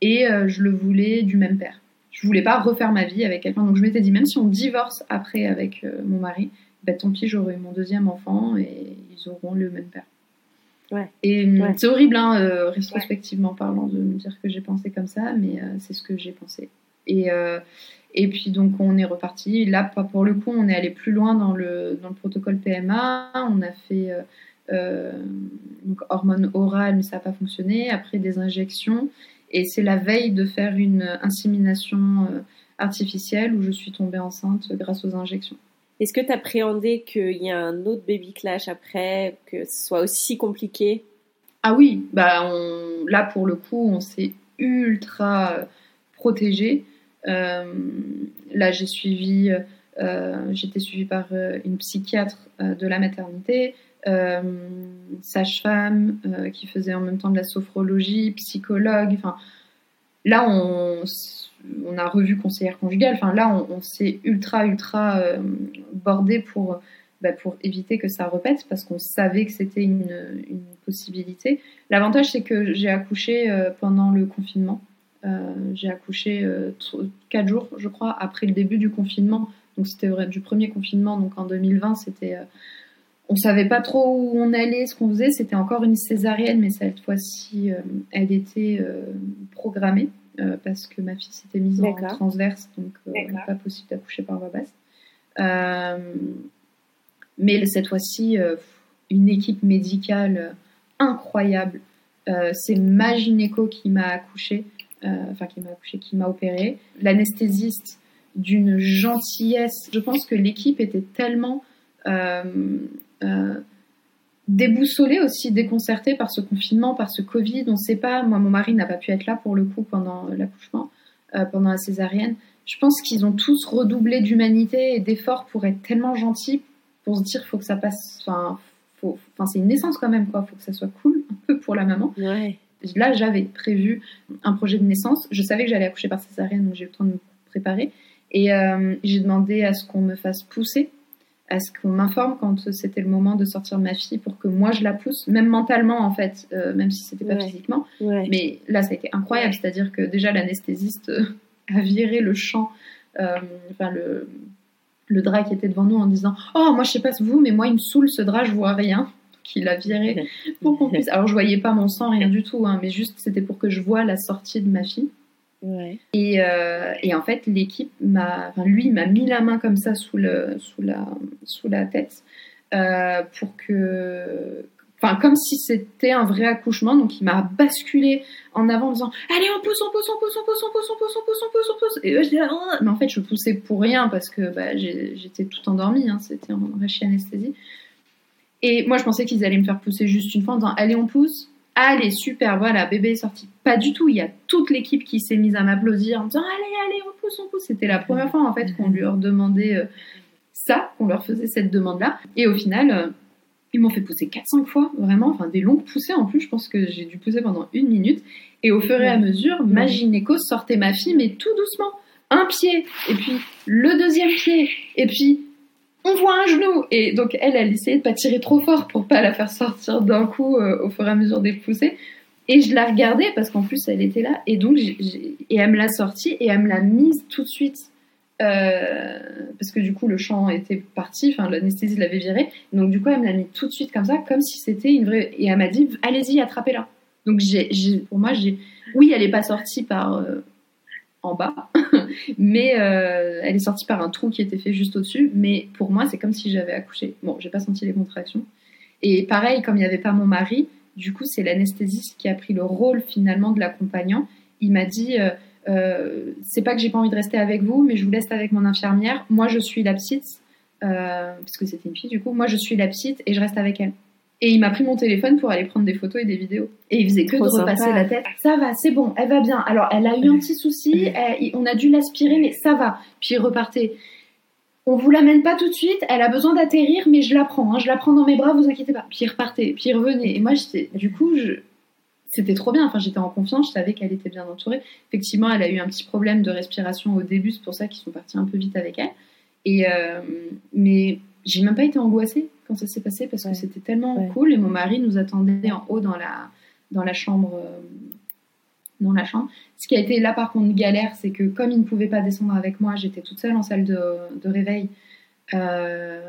Et euh, je le voulais du même père je voulais pas refaire ma vie avec quelqu'un. Donc je m'étais dit, même si on divorce après avec euh, mon mari, bah, tant pis, j'aurai mon deuxième enfant et ils auront le même père. Ouais. Et hum, c'est horrible, hein, euh, rétrospectivement parlant, de me dire que j'ai pensé comme ça, mais euh, c'est ce que j'ai pensé. Et, et puis donc on est reparti. Là, pour le coup, on est allé plus loin dans le, dans le protocole PMA. On a fait donc hormones orales, mais ça n'a pas fonctionné. Après des injections. Et c'est la veille de faire une insémination euh, artificielle où je suis tombée enceinte grâce aux injections. Est-ce que tu appréhendais qu'il y ait un autre baby clash après, que ce soit aussi compliqué? Ah oui, bah on, là pour le coup, on s'est ultra euh, protégé. Euh, là, j'ai suivi, j'étais suivie par une psychiatre de la maternité. Euh, sage-femme euh, qui faisait en même temps de la sophrologie, psychologue. Enfin, là, on, a revu conseillère conjugale. Enfin, là, on, s'est ultra, ultra euh, bordé pour, bah, pour éviter que ça repète parce qu'on savait que c'était une, possibilité. L'avantage, c'est que j'ai accouché pendant le confinement. j'ai accouché 4 jours, je crois, après le début du confinement. Donc, c'était du premier confinement. Donc, en 2020, c'était on savait pas trop où on allait, ce qu'on faisait. C'était encore une césarienne, mais cette fois-ci, euh, elle était euh, programmée euh, parce que ma fille s'était mise en transverse, donc pas possible d'accoucher par voie basse. mais cette fois-ci, une équipe médicale incroyable. C'est ma gynéco qui m'a accouché, enfin qui m'a accouché, qui m'a opéré. L'anesthésiste d'une gentillesse. Je pense que l'équipe était tellement euh, déboussolé aussi, déconcerté par ce confinement, par ce Covid. On ne sait pas. Moi, mon mari n'a pas pu être là pour le coup pendant l'accouchement, euh, pendant la césarienne. Je pense qu'ils ont tous redoublé d'humanité et d'efforts pour être tellement gentils, pour se dire faut que ça passe. Enfin, enfin c'est une naissance quand même, quoi. Faut que ça soit cool un peu pour la maman. Là, j'avais prévu un projet de naissance. Je savais que j'allais accoucher par césarienne, donc j'ai eu le temps de me préparer. Et euh, j'ai demandé à ce qu'on me fasse pousser à ce qu'on m'informe quand c'était le moment de sortir ma fille pour que moi je la pousse, même mentalement en fait, euh, même si c'était pas physiquement. Mais là, ça a été incroyable, c'est-à-dire que déjà l'anesthésiste euh, a viré le champ, euh, enfin le, le drap qui était devant nous en disant Oh, moi je sais pas vous, mais moi il me saoule ce drap, je vois rien. Qu'il a viré pour qu'on puisse. Alors je voyais pas mon sang, rien du tout, hein, mais juste c'était pour que je vois la sortie de ma fille. Et, euh, et, en fait, l'équipe m'a, lui m'a mis la main comme ça sous, la, tête euh, pour que, enfin, comme si c'était un vrai accouchement. Donc, il m'a basculé en avant en disant Allez, on pousse, on pousse, on pousse, on pousse, on pousse, on pousse, on pousse, on pousse, on pousse. Et je dis oh. Mais en fait, je poussais pour rien parce que bah, j'étais tout endormie, hein, c'était en rachis anesthésie. Et moi, je pensais qu'ils allaient me faire pousser juste une fois en disant Allez, on pousse. Allez, super, voilà, bébé est sorti. Pas du tout, il y a toute l'équipe qui s'est mise à m'applaudir en disant Allez, allez, on pousse, on pousse. C'était la première fois en fait qu'on leur demandait euh, ça, qu'on leur faisait cette demande-là. Et au final, euh, ils m'ont fait pousser 4-5 fois, vraiment, enfin des longues poussées en plus. Je pense que j'ai dû pousser pendant une minute. Et au fur et à mesure, ma gynéco sortait ma fille, mais tout doucement. Un pied, et puis le deuxième pied, et puis on voit un genou Et donc elle, elle essayait de pas tirer trop fort pour pas la faire sortir d'un coup au fur et à mesure des poussées. Et je la regardais parce qu'en plus elle était là. Et donc, et elle me l'a sortie et elle me l'a mise tout de suite. Euh, parce que du coup le chant était parti, enfin l'anesthésie l'avait viré. Donc du coup elle me l'a mis tout de suite comme ça, comme si c'était une vraie. Et elle m'a dit allez-y, attrapez-la. Donc j'ai, pour moi, j'ai. Oui, elle n'est pas sortie par euh, en bas, mais euh, elle est sortie par un trou qui était fait juste au-dessus. Mais pour moi, c'est comme si j'avais accouché. Bon, j'ai pas senti les contractions. Et pareil, comme il n'y avait pas mon mari, du coup, c'est l'anesthésiste qui a pris le rôle finalement de l'accompagnant. Il m'a dit euh, euh, c'est pas que j'ai pas envie de rester avec vous, mais je vous laisse avec mon infirmière. Moi, je suis la petite, parce que c'était une fille du coup. Moi, je suis la et je reste avec elle. Et il m'a pris mon téléphone pour aller prendre des photos et des vidéos. Et il faisait que de repasser la tête. Ça va, c'est bon, elle va bien. Alors, elle a eu un petit souci, on a dû l'aspirer, mais ça va. Puis il repartait on vous l'amène pas tout de suite, elle a besoin d'atterrir, mais je la prends, hein. je la prends dans mes bras, vous inquiétez pas. Puis il repartait, puis il revenait. Et moi, du coup, c'était trop bien. Enfin, j'étais en confiance, je savais qu'elle était bien entourée. Effectivement, elle a eu un petit problème de respiration au début, c'est pour ça qu'ils sont partis un peu vite avec elle. Et euh, mais j'ai même pas été angoissée quand ça s'est passé parce que c'était tellement cool. Et mon mari nous attendait en haut dans la dans la chambre. Euh, dans la chambre. Ce qui a été là par contre galère, c'est que comme il ne pouvait pas descendre avec moi, j'étais toute seule en salle de, réveil. Euh,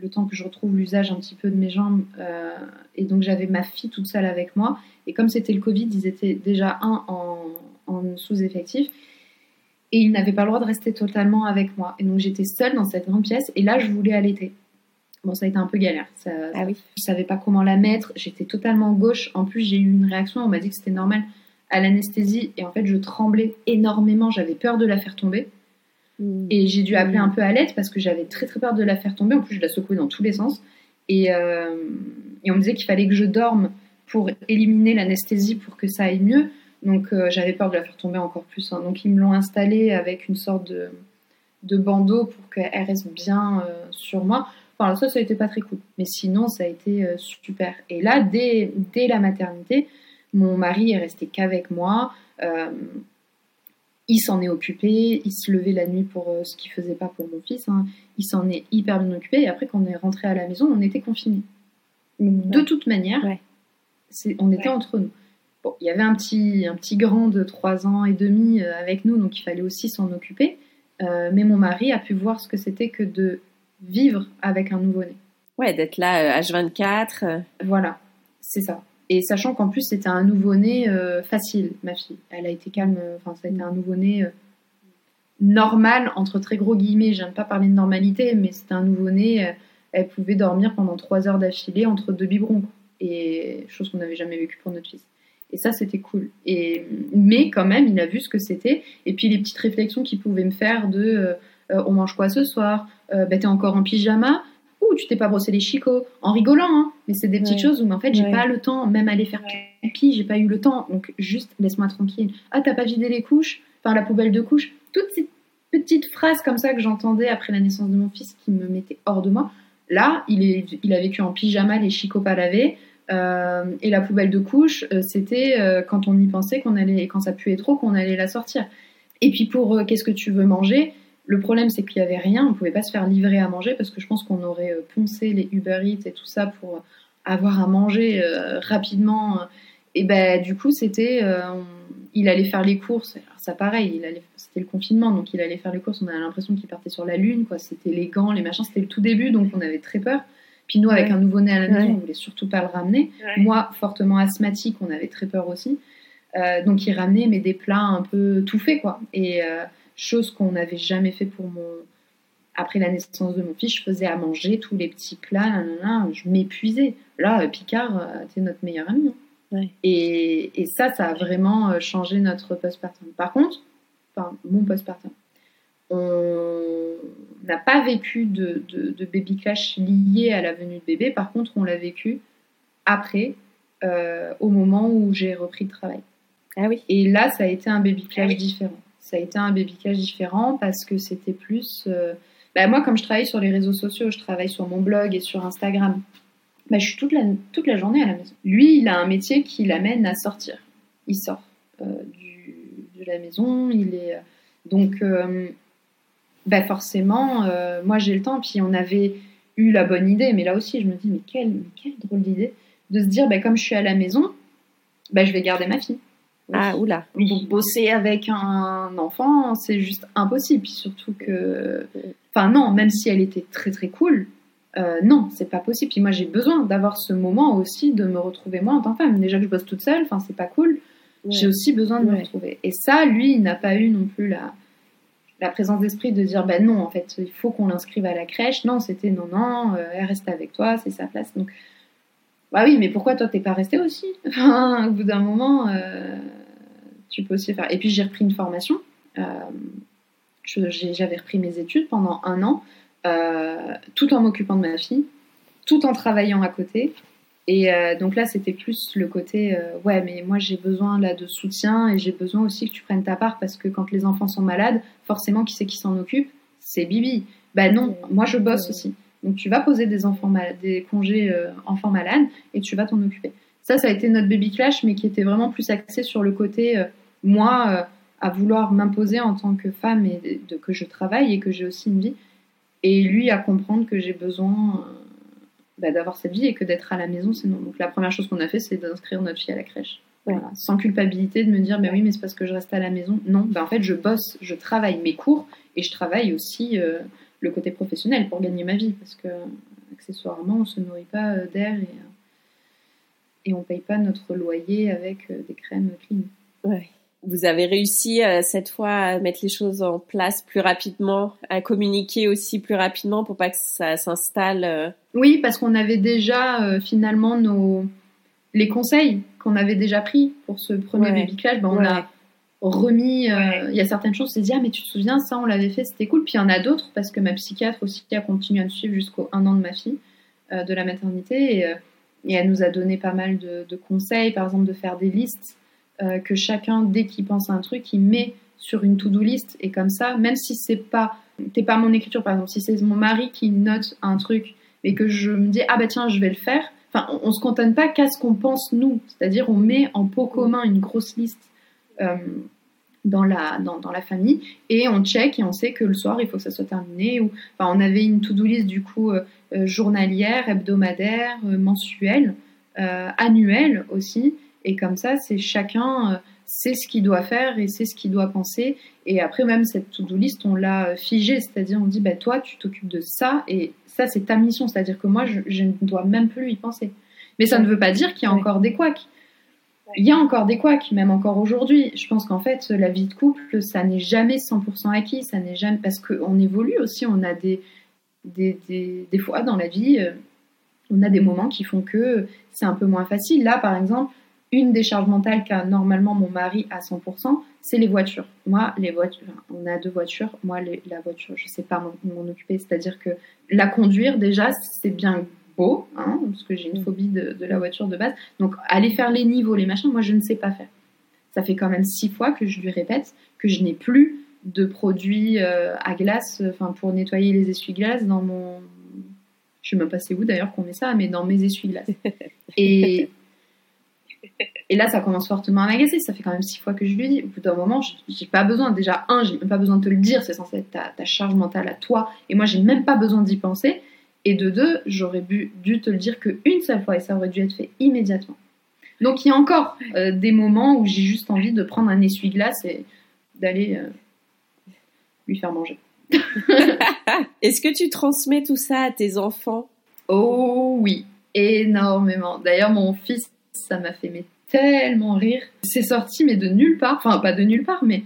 le temps que je retrouve l'usage un petit peu de mes jambes. Euh, et donc j'avais ma fille toute seule avec moi. Et comme c'était le Covid, ils étaient déjà un en, sous-effectif. Et ils n'avaient pas le droit de rester totalement avec moi. Et donc j'étais seule dans cette grande pièce. Et là, je voulais allaiter. Bon, ça a été un peu galère. Ça, ah oui. Je savais pas comment la mettre. J'étais totalement gauche. En plus, j'ai eu une réaction. On m'a dit que c'était normal à l'anesthésie et en fait je tremblais énormément, j'avais peur de la faire tomber. Hmm. Et j'ai dû appeler un peu à l'aide parce que j'avais très très peur de la faire tomber. En plus, je la secouais dans tous les sens. Et, euh, on me disait qu'il fallait que je dorme pour éliminer l'anesthésie pour que ça aille mieux. Donc euh, j'avais peur de la faire tomber encore plus. Hein. Donc ils me l'ont installée avec une sorte de, de bandeau pour qu'elle reste bien euh, sur moi. Enfin ça, ça a été pas très cool. Mais sinon, ça a été super. Et là, dès, dès la maternité, mon mari est resté qu'avec moi. Euh, il s'en est occupé, il se levait la nuit pour euh, ce qu'il faisait pas pour mon fils. Hein. Il s'en est hyper bien occupé. Et après, quand on est rentré à la maison, on était confinés. De toute manière, on était entre nous. Bon, il y avait un petit, un petit grand de 3 ans et demi euh, avec nous, donc il fallait aussi s'en occuper. mais mon mari a pu voir ce que c'était que de vivre avec un nouveau-né. Ouais, d'être là H24. Voilà, c'est ça. Et sachant qu'en plus, c'était un nouveau-né euh, facile, ma fille. Elle a été calme, euh, enfin, ça a été un nouveau-né euh, normal, entre très gros guillemets. J'aime pas parler de normalité, mais c'était un nouveau-né. elle pouvait dormir pendant trois heures d'affilée entre deux biberons. Et chose qu'on n'avait jamais vécue pour notre fils. Et ça, c'était cool. Et, mais quand même, il a vu ce que c'était. Et puis les petites réflexions qu'il pouvait me faire de on mange quoi ce soir bah, T'es encore en pyjama tu t'es pas brossé les chicots en rigolant, hein. mais c'est des petites choses où en fait j'ai pas le temps, même aller faire pipi, j'ai pas eu le temps, donc juste laisse-moi tranquille. Ah, t'as pas vidé les couches, par la poubelle de couches, toutes ces petites phrases comme ça que j'entendais après la naissance de mon fils qui me mettaient hors de moi. Là, il, est, il a vécu en pyjama, les chicots pas lavés, euh, et la poubelle de couches, euh, c'était euh, quand on y pensait qu'on allait, quand ça puait trop, qu'on allait la sortir. Et puis pour qu'est-ce que tu veux manger le problème, c'est qu'il n'y avait rien, on ne pouvait pas se faire livrer à manger parce que je pense qu'on aurait euh, poncé les Uber Eats et tout ça pour avoir à manger euh, rapidement. Et ben du coup, c'était, euh, il allait faire les courses. Alors ça, pareil, il allait, c'était le confinement, donc il allait faire les courses. On avait l'impression qu'il partait sur la lune, quoi. C'était les gants, les machins. C'était le tout début, donc on avait très peur. Puis nous, avec un nouveau-né à la maison, on voulait surtout pas le ramener. Moi, fortement asthmatique, on avait très peur aussi. donc il ramenait mais des plats un peu tout faits, quoi. Et chose qu'on n'avait jamais fait pour mon. Après la naissance de mon fils, je faisais à manger tous les petits plats, je m'épuisais. Là, Picard, euh, t'es notre meilleur ami. Hein. Et, ça, ça a vraiment euh, changé notre postpartum. Par contre, enfin, mon postpartum, on n'a pas vécu de, baby clash lié à la venue de bébé. Par contre, on l'a vécu après, euh, au moment où j'ai repris le travail. Ah oui. Et là, ça a été un baby clash différent ça a été un baby cage différent parce que c'était plus. Euh, bah, moi, comme je travaille sur les réseaux sociaux, je travaille sur mon blog et sur Instagram. Bah, je suis toute la, toute la journée à la maison. Lui, il a un métier qui l'amène à sortir. Il sort euh, de la maison. Il est donc bah forcément, moi j'ai le temps. Puis on avait eu la bonne idée, mais là aussi je me dis mais quelle, quelle drôle d'idée de se dire bah, comme je suis à la maison, bah, je vais garder ma fille. Ah, oula. bosser avec un enfant, c'est juste impossible. Puis surtout que. Enfin, non, même si elle était très très cool, euh, non, c'est pas possible. Puis moi, j'ai besoin d'avoir ce moment aussi de me retrouver moi en tant que femme. Déjà que je bosse toute seule, enfin, c'est pas cool. J'ai aussi besoin de me retrouver. Et ça, lui, il n'a pas eu non plus la, la présence d'esprit de dire ben non, en fait, il faut qu'on l'inscrive à la crèche. Non, c'était non, non, euh, elle reste avec toi, c'est sa place. Donc, bah oui, mais pourquoi toi, t'es pas resté aussi? Au bout d'un moment. Euh, tu peux aussi faire. Et puis j'ai repris une formation. Euh, j'avais repris mes études pendant un an, euh, tout en m'occupant de ma fille, tout en travaillant à côté. Et euh, donc là, c'était plus le côté, ouais, mais moi j'ai besoin là de soutien et j'ai besoin aussi que tu prennes ta part parce que quand les enfants sont malades, forcément, qui c'est qui s'en occupe? C'est Bibi. Bah non, moi je bosse aussi. Donc tu vas poser des enfants malades, des congés enfants malades et tu vas t'en occuper. Ça, ça a été notre baby clash, mais qui était vraiment plus axé sur le côté moi, euh, à vouloir m'imposer en tant que femme et de, que je travaille et que j'ai aussi une vie. Et lui à comprendre que j'ai besoin euh, bah, d'avoir cette vie et que d'être à la maison, c'est non. Donc la première chose qu'on a fait, c'est d'inscrire notre fille à la crèche. Sans culpabilité de me dire, bah oui, mais c'est parce que je reste à la maison. Non, bah, en fait, je bosse, je travaille mes cours et je travaille aussi euh, le côté professionnel pour gagner ma vie parce que accessoirement, on se nourrit pas d'air et, et on paye pas notre loyer avec des crèmes clean. Ouais vous avez réussi euh, cette fois à mettre les choses en place plus rapidement, à communiquer aussi plus rapidement pour pas que ça s'installe. Euh. Oui, parce qu'on avait déjà euh, finalement nos les conseils qu'on avait déjà pris pour ce premier baby clash, ben, on a remis. Il y a certaines choses, c'est dit ah mais tu te souviens ça on l'avait fait, c'était cool. Puis il y en a d'autres parce que ma psychiatre aussi a continué à me suivre jusqu'au un an de ma fille de la maternité et, et, elle nous a donné pas mal de, de conseils, par exemple de faire des listes euh, que chacun, dès qu'il pense à un truc, il met sur une to-do list. Et comme ça, même si c'est pas, t'es pas mon écriture, par exemple, si c'est mon mari qui note un truc et que je me dis, ah bah tiens, je vais le faire, enfin, on, se contente pas qu'à ce qu'on pense nous. C'est-à-dire, on met en pot commun une grosse liste. Euh, dans la, dans, dans, la famille et on check et on sait que le soir il faut que ça soit terminé ou enfin, on avait une to-do list du coup euh, journalière, hebdomadaire, mensuelle, annuelle aussi et comme ça, c'est chacun euh, sait ce qu'il doit faire et sait ce qu'il doit penser. Et après, même cette to-do list, on l'a figée, c'est-à-dire on dit, bah, toi, tu t'occupes de ça et ça, c'est ta mission. C'est-à-dire que moi, je, ne dois même plus y penser. Mais ça ne veut pas dire qu'il y a encore des couacs. Il y a encore des couacs, même encore aujourd'hui. Je pense qu'en fait, la vie de couple, ça n'est jamais 100% acquis. Ça n'est jamais parce qu'on évolue aussi. On a des, des, des, des, fois dans la vie, euh, on a des moments qui font que c'est un peu moins facile. Là, par exemple, une des charges mentales qu'a normalement mon mari à 100%, c'est les voitures. Moi, les voitures, on a deux voitures. Moi, la voiture, je sais pas m'en occuper. C'est-à-dire que la conduire, déjà, c'est bien beau, hein, parce que j'ai une phobie de, la voiture de base. Donc, aller faire les niveaux, les machins, moi, je ne sais pas faire. Ça fait quand même six fois que je lui répète que je n'ai plus de produits euh, à glace, enfin, pour nettoyer les essuie-glaces dans mon. Je sais même pas c'est où d'ailleurs qu'on met ça, mais dans mes essuie-glaces. Et et là, ça commence fortement à m'agacer. Ça fait quand même six fois que je lui dis. Au bout d'un moment, j'ai pas besoin. Déjà, un, j'ai même pas besoin de te le dire. C'est censé être ta, charge mentale à toi. Et moi, j'ai même pas besoin d'y penser. Et de deux, j'aurais dû te le dire qu'une seule fois. Et ça aurait dû être fait immédiatement. Donc, il y a encore euh, des moments où j'ai juste envie de prendre un essuie-glace et d'aller euh, lui faire manger. Est-ce que tu transmets tout ça à tes enfants? Oh oui, énormément. D'ailleurs, mon fils ça m'a fait tellement rire. C'est sorti, mais de nulle part. Enfin, pas de nulle part, mais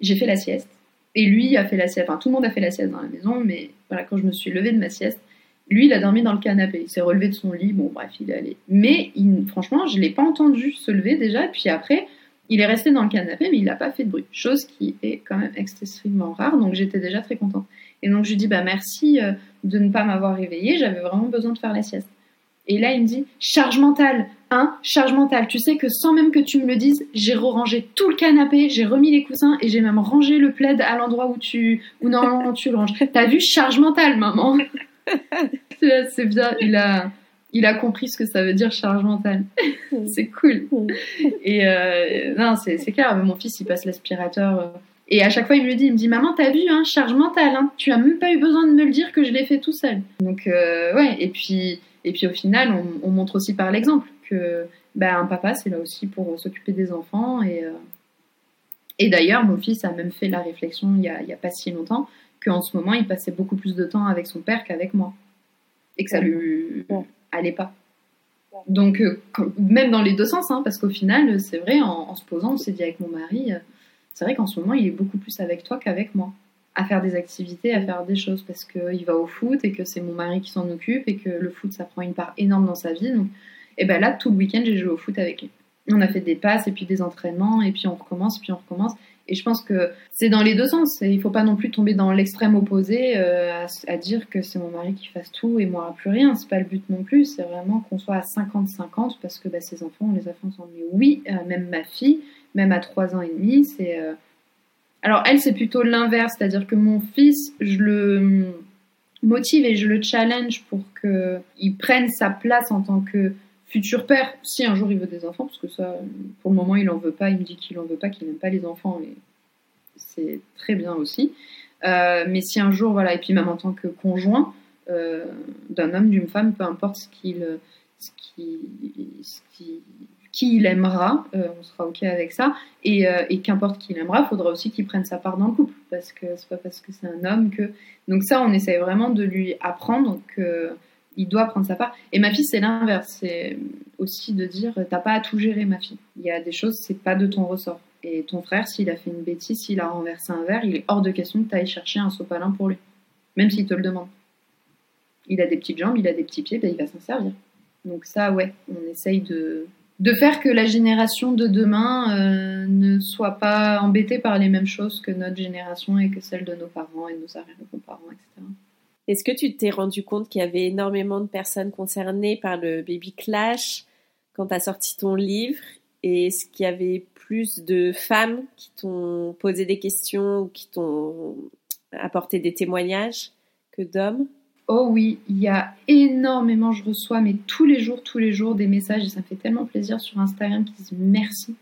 j'ai fait la sieste. Et lui a fait la sieste. Enfin, tout le monde a fait la sieste dans la maison, mais voilà, quand je me suis levée de ma sieste, lui, il a dormi dans le canapé. Il s'est relevé de son lit. Bon, bref, il est allé. Mais franchement, je l'ai pas entendu se lever déjà. Puis après, il est resté dans le canapé, mais il n'a pas fait de bruit. Chose qui est quand même extrêmement rare. Donc j'étais déjà très contente. Et donc je lui dis, bah merci euh, de ne pas m'avoir réveillée. J'avais vraiment besoin de faire la sieste. Et là, il me dit charge mentale, hein, charge mentale. Tu sais que sans même que tu me le dises, j'ai rangé tout le canapé, j'ai remis les coussins et j'ai même rangé le plaid à l'endroit où tu, où normalement tu le ranges. T'as vu charge mentale, maman C'est bien. Il a, il a compris ce que ça veut dire charge mentale. c'est cool. Et euh, non, c'est clair. Mon fils, il passe l'aspirateur. Euh, Et à chaque fois, il me le dit, il me dit, maman, t'as vu, hein, charge mentale, hein, tu as même pas eu besoin de me le dire que je l'ai fait tout seul. Donc, euh, ouais, et puis, et puis au final, on, montre aussi par l'exemple que bah, un papa, c'est là aussi pour s'occuper des enfants. Et, euh, et d'ailleurs, mon fils a même fait la réflexion il y a, il y a pas si longtemps qu'en ce moment, il passait beaucoup plus de temps avec son père qu'avec moi. Et que ça lui allait pas. Donc, euh, même dans les deux sens, hein, parce qu'au final, c'est vrai, en, se posant, on s'est dit avec mon mari, euh, c'est vrai qu'en ce moment, il est beaucoup plus avec toi qu'avec moi, à faire des activités, à faire des choses, parce qu'il va au foot et que c'est mon mari qui s'en occupe et que le foot, ça prend une part énorme dans sa vie. Donc, et ben là, tout le week-end, j'ai joué au foot avec lui. On a fait des passes et puis des entraînements et puis on recommence, puis on recommence. Et je pense que c'est dans les deux sens. Il faut pas non plus tomber dans l'extrême opposé euh, à, dire que c'est mon mari qui fasse tout et moi plus rien. C'est pas le but non plus. C'est vraiment qu'on soit à 50-50 parce que bah, ses enfants, on les a fait ensemble. Oui, euh, même ma fille, même à 3 ans et demi, c'est. Euh, alors elle, c'est plutôt l'inverse, c'est-à-dire que mon fils, je le motive et je le challenge pour qu'il prenne sa place en tant que futur père, si un jour il veut des enfants, parce que ça, pour le moment, il en veut pas, il me dit qu'il en veut pas, qu'il n'aime pas les enfants, et c'est très bien aussi. Euh, mais si un jour, voilà, et puis même en tant que conjoint euh, d'un homme, d'une femme, peu importe ce qu'il, ce qui, qui, il aimera, euh, on sera ok avec ça, et, et qu'importe qui il aimera, il faudra aussi qu'il prenne sa part dans le couple, parce que c'est pas parce que c'est un homme que. Donc ça, on essaye vraiment de lui apprendre que il doit prendre sa part. Et ma fille, c'est l'inverse. C'est aussi de dire, t'as pas à tout gérer, ma fille. Il y a des choses, c'est pas de ton ressort. Et ton frère, s'il a fait une bêtise, s'il a renversé un verre, il est hors de question que tu ailles chercher un sopalin pour lui. Même s'il te le demande. Il a des petites jambes, il a des petits pieds, ben il va s'en servir. Donc ça, ouais, on essaye de, de faire que la génération de demain euh, ne soit pas embêtée par les mêmes choses que notre génération et que celle de nos parents et de nos arrière-grands-parents, etc. Est-ce que tu t'es rendu compte qu'il y avait énormément de personnes concernées par le baby clash quand tu as sorti ton livre? Et est-ce qu'il y avait plus de femmes qui t'ont posé des questions ou qui t'ont apporté des témoignages que d'hommes? Oh oui, il y a énormément, je reçois, mais tous les jours, tous les jours, des messages et ça me fait tellement plaisir sur Instagram qui disent merci.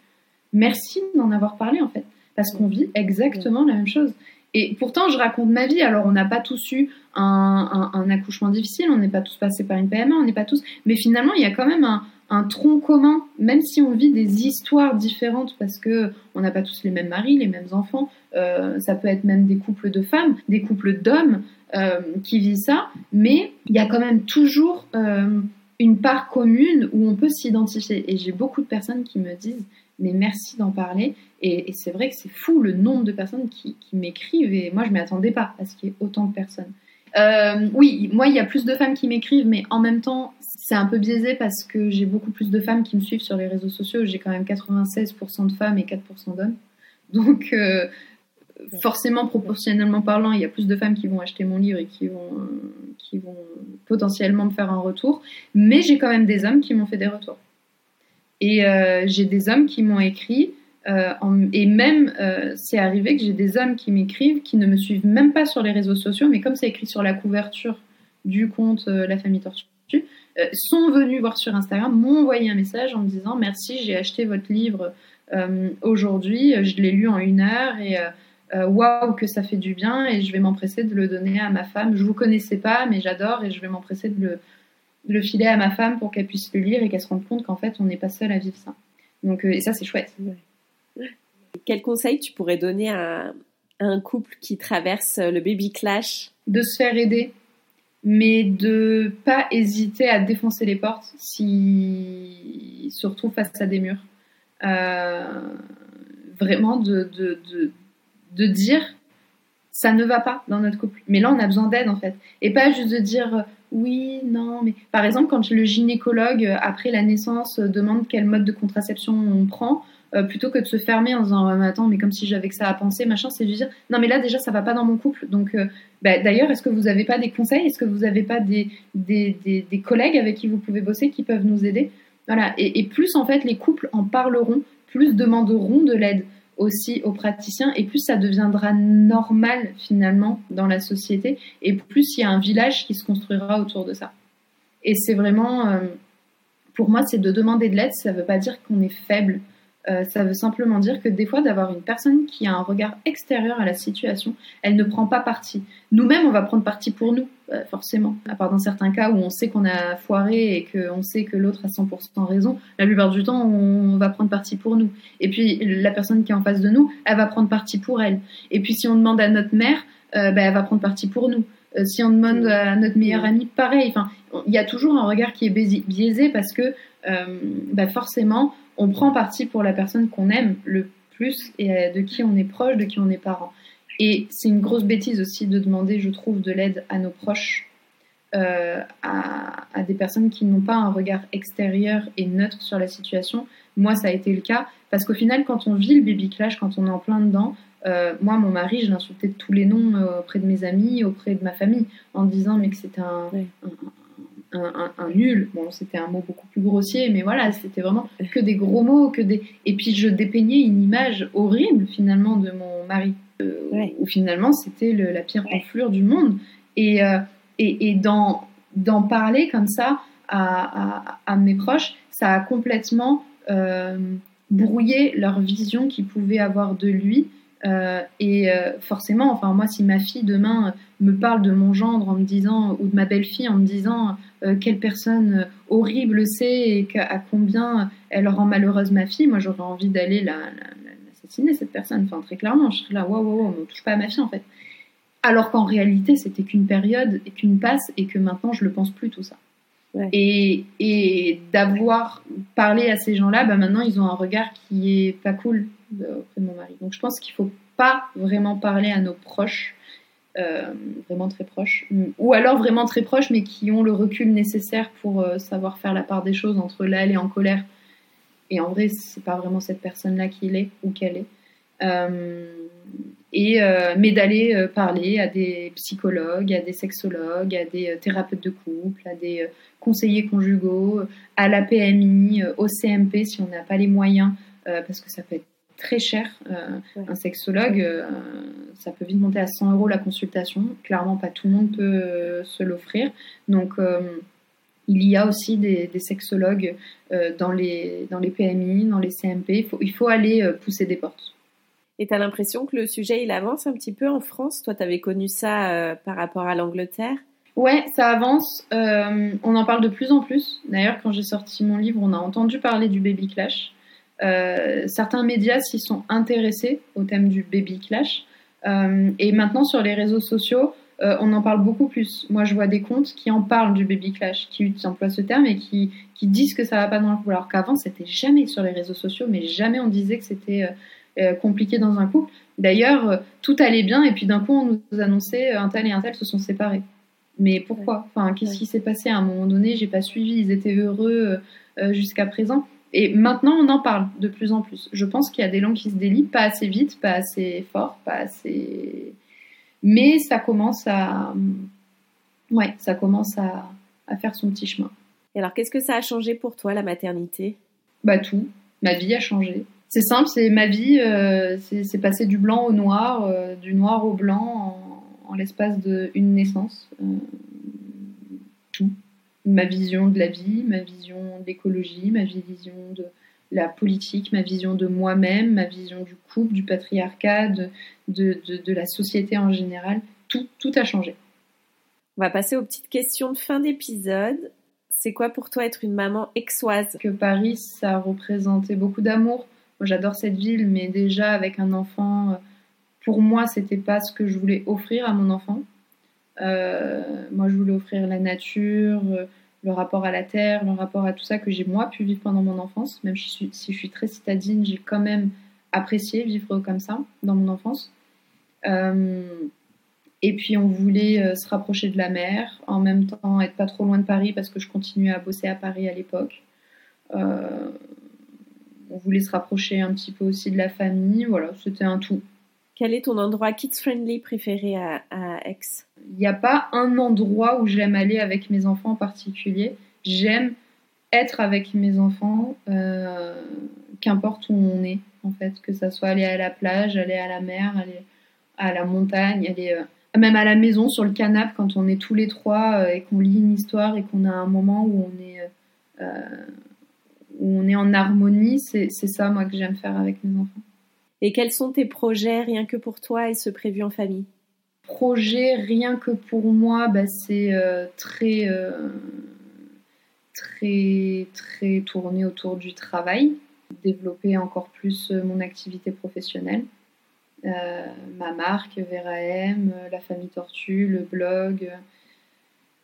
Merci d'en avoir parlé en fait, parce qu'on vit exactement la même chose. Et pourtant, je raconte ma vie. Alors, on n'a pas tous eu un, accouchement difficile, on n'est pas tous passés par une PMA, on n'est pas tous. Mais finalement, il y a quand même un, tronc commun, même si on vit des histoires différentes, parce que on n'a pas tous les mêmes maris, les mêmes enfants. Euh, ça peut être même des couples de femmes, des couples d'hommes euh, qui vivent ça. Mais il y a quand même toujours euh, une part commune où on peut s'identifier. Et j'ai beaucoup de personnes qui me disent mais merci d'en parler. Et, c'est vrai que c'est fou le nombre de personnes qui, m'écrivent et moi je m'y attendais pas à ce qu'il y ait autant de personnes. Euh, oui, moi il y a plus de femmes qui m'écrivent, mais en même temps c'est un peu biaisé parce que j'ai beaucoup plus de femmes qui me suivent sur les réseaux sociaux. J'ai quand même 96% de femmes et 4% d'hommes. Donc euh, forcément, proportionnellement parlant, il y a plus de femmes qui vont acheter mon livre et qui vont, qui vont potentiellement me faire un retour. Mais j'ai quand même des hommes qui m'ont fait des retours. Et euh, j'ai des hommes qui m'ont écrit euh, et même, euh, c'est arrivé que j'ai des hommes qui m'écrivent, qui ne me suivent même pas sur les réseaux sociaux, mais comme c'est écrit sur la couverture du compte La Famille Tortue, sont venus voir sur Instagram, m'ont envoyé un message en me disant merci, j'ai acheté votre livre aujourd'hui, je l'ai lu en une heure et waouh que ça fait du bien et je vais m'empresser de le donner à ma femme. Je vous connaissais pas, mais j'adore et je vais m'empresser de le, de le, filer à ma femme pour qu'elle puisse le lire et qu'elle se rende compte qu'en fait on n'est pas seul à vivre ça. Donc et ça c'est chouette. Quel conseil tu pourrais donner à, un couple qui traverse le baby clash? De se faire aider, mais de pas hésiter à défoncer les portes si se retrouve face à des murs. Euh, vraiment de, de, de, de, dire ça ne va pas dans notre couple. Mais là, on a besoin d'aide en fait. Et pas juste de dire oui, non, mais par exemple, quand le gynécologue, après la naissance, demande quel mode de contraception on prend, euh, plutôt que de se fermer en disant attends mais comme si j'avais que ça à penser machin c'est de dire non mais là déjà ça va pas dans mon couple. Donc euh, bah, d'ailleurs est-ce que vous avez pas des conseils? Est-ce que vous avez pas des des, des, collègues avec qui vous pouvez bosser qui peuvent nous aider? Voilà. Et, plus en fait les couples en parleront plus demanderont de l'aide aussi aux praticiens et plus ça deviendra normal finalement dans la société et plus il y a un village qui se construira autour de ça. Et c'est vraiment euh, pour moi c'est de demander de l'aide ça veut pas dire qu'on est faible euh, ça veut simplement dire que des fois, d'avoir une personne qui a un regard extérieur à la situation, elle ne prend pas parti. Nous-mêmes, on va prendre parti pour nous, euh, forcément. À part dans certains cas où on sait qu'on a foiré et qu'on sait que l'autre a 100% raison, la plupart du temps, on va prendre parti pour nous. Et puis, la personne qui est en face de nous, elle va prendre parti pour elle. Et puis, si on demande à notre mère, euh, ben, elle va prendre parti pour nous. si on demande à notre meilleur ami, pareil. Enfin, il y a toujours un regard qui est biaisé parce que, ben, forcément, on prend parti pour la personne qu'on aime le plus et euh, de qui on est proche, de qui on est parent. Et c'est une grosse bêtise aussi de demander, je trouve, de l'aide à nos proches, euh, à, des personnes qui n'ont pas un regard extérieur et neutre sur la situation. Moi, ça a été le cas, parce qu'au final, quand on vit le baby clash, quand on est en plein dedans, euh, moi, mon mari, je l'insultais de tous les noms auprès de mes amis, auprès de ma famille, en disant mais que c'était un, un, nul. Bon, c'était un mot beaucoup plus grossier, mais voilà, c'était vraiment que des gros mots, que des. Et puis je dépeignais une image horrible finalement de mon mari, euh, où finalement c'était la pire enflure du monde. Et, euh, et, et d'en, parler comme ça à, à, mes proches, ça a complètement euh, brouillé leur vision qu'ils pouvaient avoir de lui. et forcément, enfin moi, si ma fille demain me parle de mon gendre en me disant, ou de ma belle-fille en me disant, euh, quelle personne euh, horrible c'est et à combien elle rend malheureuse ma fille, moi j'aurais envie d'aller l'assassiner cette personne. Enfin, très clairement, je serais là, waouh, waouh, wow, on ne touche pas à ma fille en fait. Alors qu'en réalité, c'était qu'une période et qu'une passe et que maintenant je le pense plus tout ça. Et, et d'avoir parlé à ces gens-là, bah maintenant ils ont un regard qui est pas cool auprès de mon mari. Donc je pense qu'il faut pas vraiment parler à nos proches euh, vraiment très proches, ou alors vraiment très proches, mais qui ont le recul nécessaire pour euh, savoir faire la part des choses entre là elle est en colère et en vrai c'est pas vraiment cette personne-là qu'il est ou qu'elle est. Euh, et mais d'aller parler à des psychologues, à des sexologues, à des thérapeutes de couple, à des conseillers conjugaux, à la PMI, au CMP si on n'a pas les moyens, parce que ça peut être très cher. Euh, un sexologue, euh, ça peut vite monter à 100 euros la consultation. Clairement, pas tout le monde peut euh, se l'offrir. Donc, il y a aussi des, sexologues dans, les, dans les PMI, dans les CMP. Il faut, il faut aller pousser des portes. Et tu as l'impression que le sujet, il avance un petit peu en France? Toi, tu avais connu ça par rapport à l'Angleterre? Ouais, ça avance. on en parle de plus en plus. D'ailleurs, quand j'ai sorti mon livre, on a entendu parler du baby clash. Euh, certains médias s'y sont intéressés au thème du baby clash. Euh, et maintenant, sur les réseaux sociaux, euh, on en parle beaucoup plus. Moi, je vois des comptes qui en parlent du baby clash, qui emploient ce terme et qui, qui disent que ça va pas dans le couple. Alors qu'avant, c'était jamais sur les réseaux sociaux, mais jamais on disait que c'était compliqué dans un couple. D'ailleurs, tout allait bien et puis d'un coup, on nous annonçait un tel et un tel se sont séparés. Mais pourquoi? Enfin, qu'est-ce qui s'est passé? À un moment donné J'ai pas suivi. Ils étaient heureux jusqu'à présent. Et maintenant, on en parle de plus en plus. Je pense qu'il y a des langues qui se délient, pas assez vite, pas assez fort, pas assez. Mais ça commence à. Ouais, ça commence à, à faire son petit chemin. Et alors, qu'est-ce que ça a changé pour toi, la maternité? Bah, tout. Ma vie a changé. C'est simple, c'est ma vie, euh, c'est passé du blanc au noir, euh, du noir au blanc en, l'espace d'une naissance. Euh, tout ma vision de la vie, ma vision de l'écologie, ma vision de la politique, ma vision de moi-même, ma vision du couple, du patriarcat, de, de, la société en général. Tout, tout a changé. On va passer aux petites questions de fin d'épisode. C'est quoi pour toi être une maman exoise? Que Paris, ça représentait beaucoup d'amour. Moi, j'adore cette ville, mais déjà avec un enfant, pour moi, c'était pas ce que je voulais offrir à mon enfant. Euh, moi, je voulais offrir la nature, euh, le rapport à la terre, le rapport à tout ça que j'ai moi pu vivre pendant mon enfance. Même si je suis, très citadine, j'ai quand même apprécié vivre comme ça dans mon enfance. Euh, et puis on voulait se rapprocher de la mer, en même temps être pas trop loin de Paris parce que je continuais à bosser à Paris à l'époque. on voulait se rapprocher un petit peu aussi de la famille. Voilà, c'était un tout. Quel est ton endroit kids-friendly préféré à, Aix? Il n'y a pas un endroit où j'aime aller avec mes enfants en particulier. J'aime être avec mes enfants, euh, qu'importe où on est, en fait. Que ça soit aller à la plage, aller à la mer, aller à la montagne, aller euh, même à la maison, sur le canapé, quand on est tous les trois euh, et qu'on lit une histoire et qu'on a un moment où on est où on est en harmonie, c'est ça moi que j'aime faire avec mes enfants. Et quels sont tes projets rien que pour toi et ce prévu en famille? Projet rien que pour moi, bah, c'est très très très tourné autour du travail, développer encore plus mon activité professionnelle. Euh, ma marque, Vera M, la famille Tortue, le blog,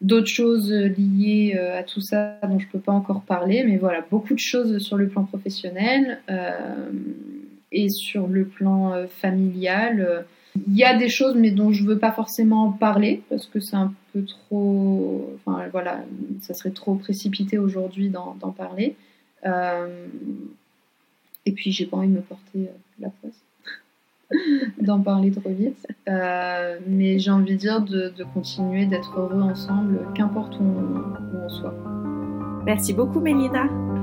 d'autres choses liées euh, à tout ça dont je ne peux pas encore parler, mais voilà, beaucoup de choses sur le plan professionnel euh, et sur le plan familial. Il y a des choses, mais dont je ne veux pas forcément parler parce que c'est un peu trop. Enfin voilà, ça serait trop précipité aujourd'hui d'en parler. et puis j'ai pas envie de me porter la poisse. d'en parler trop vite. Euh, mais j'ai envie de dire de, continuer d'être heureux ensemble, qu'importe où, on soit. Merci beaucoup, Mélina.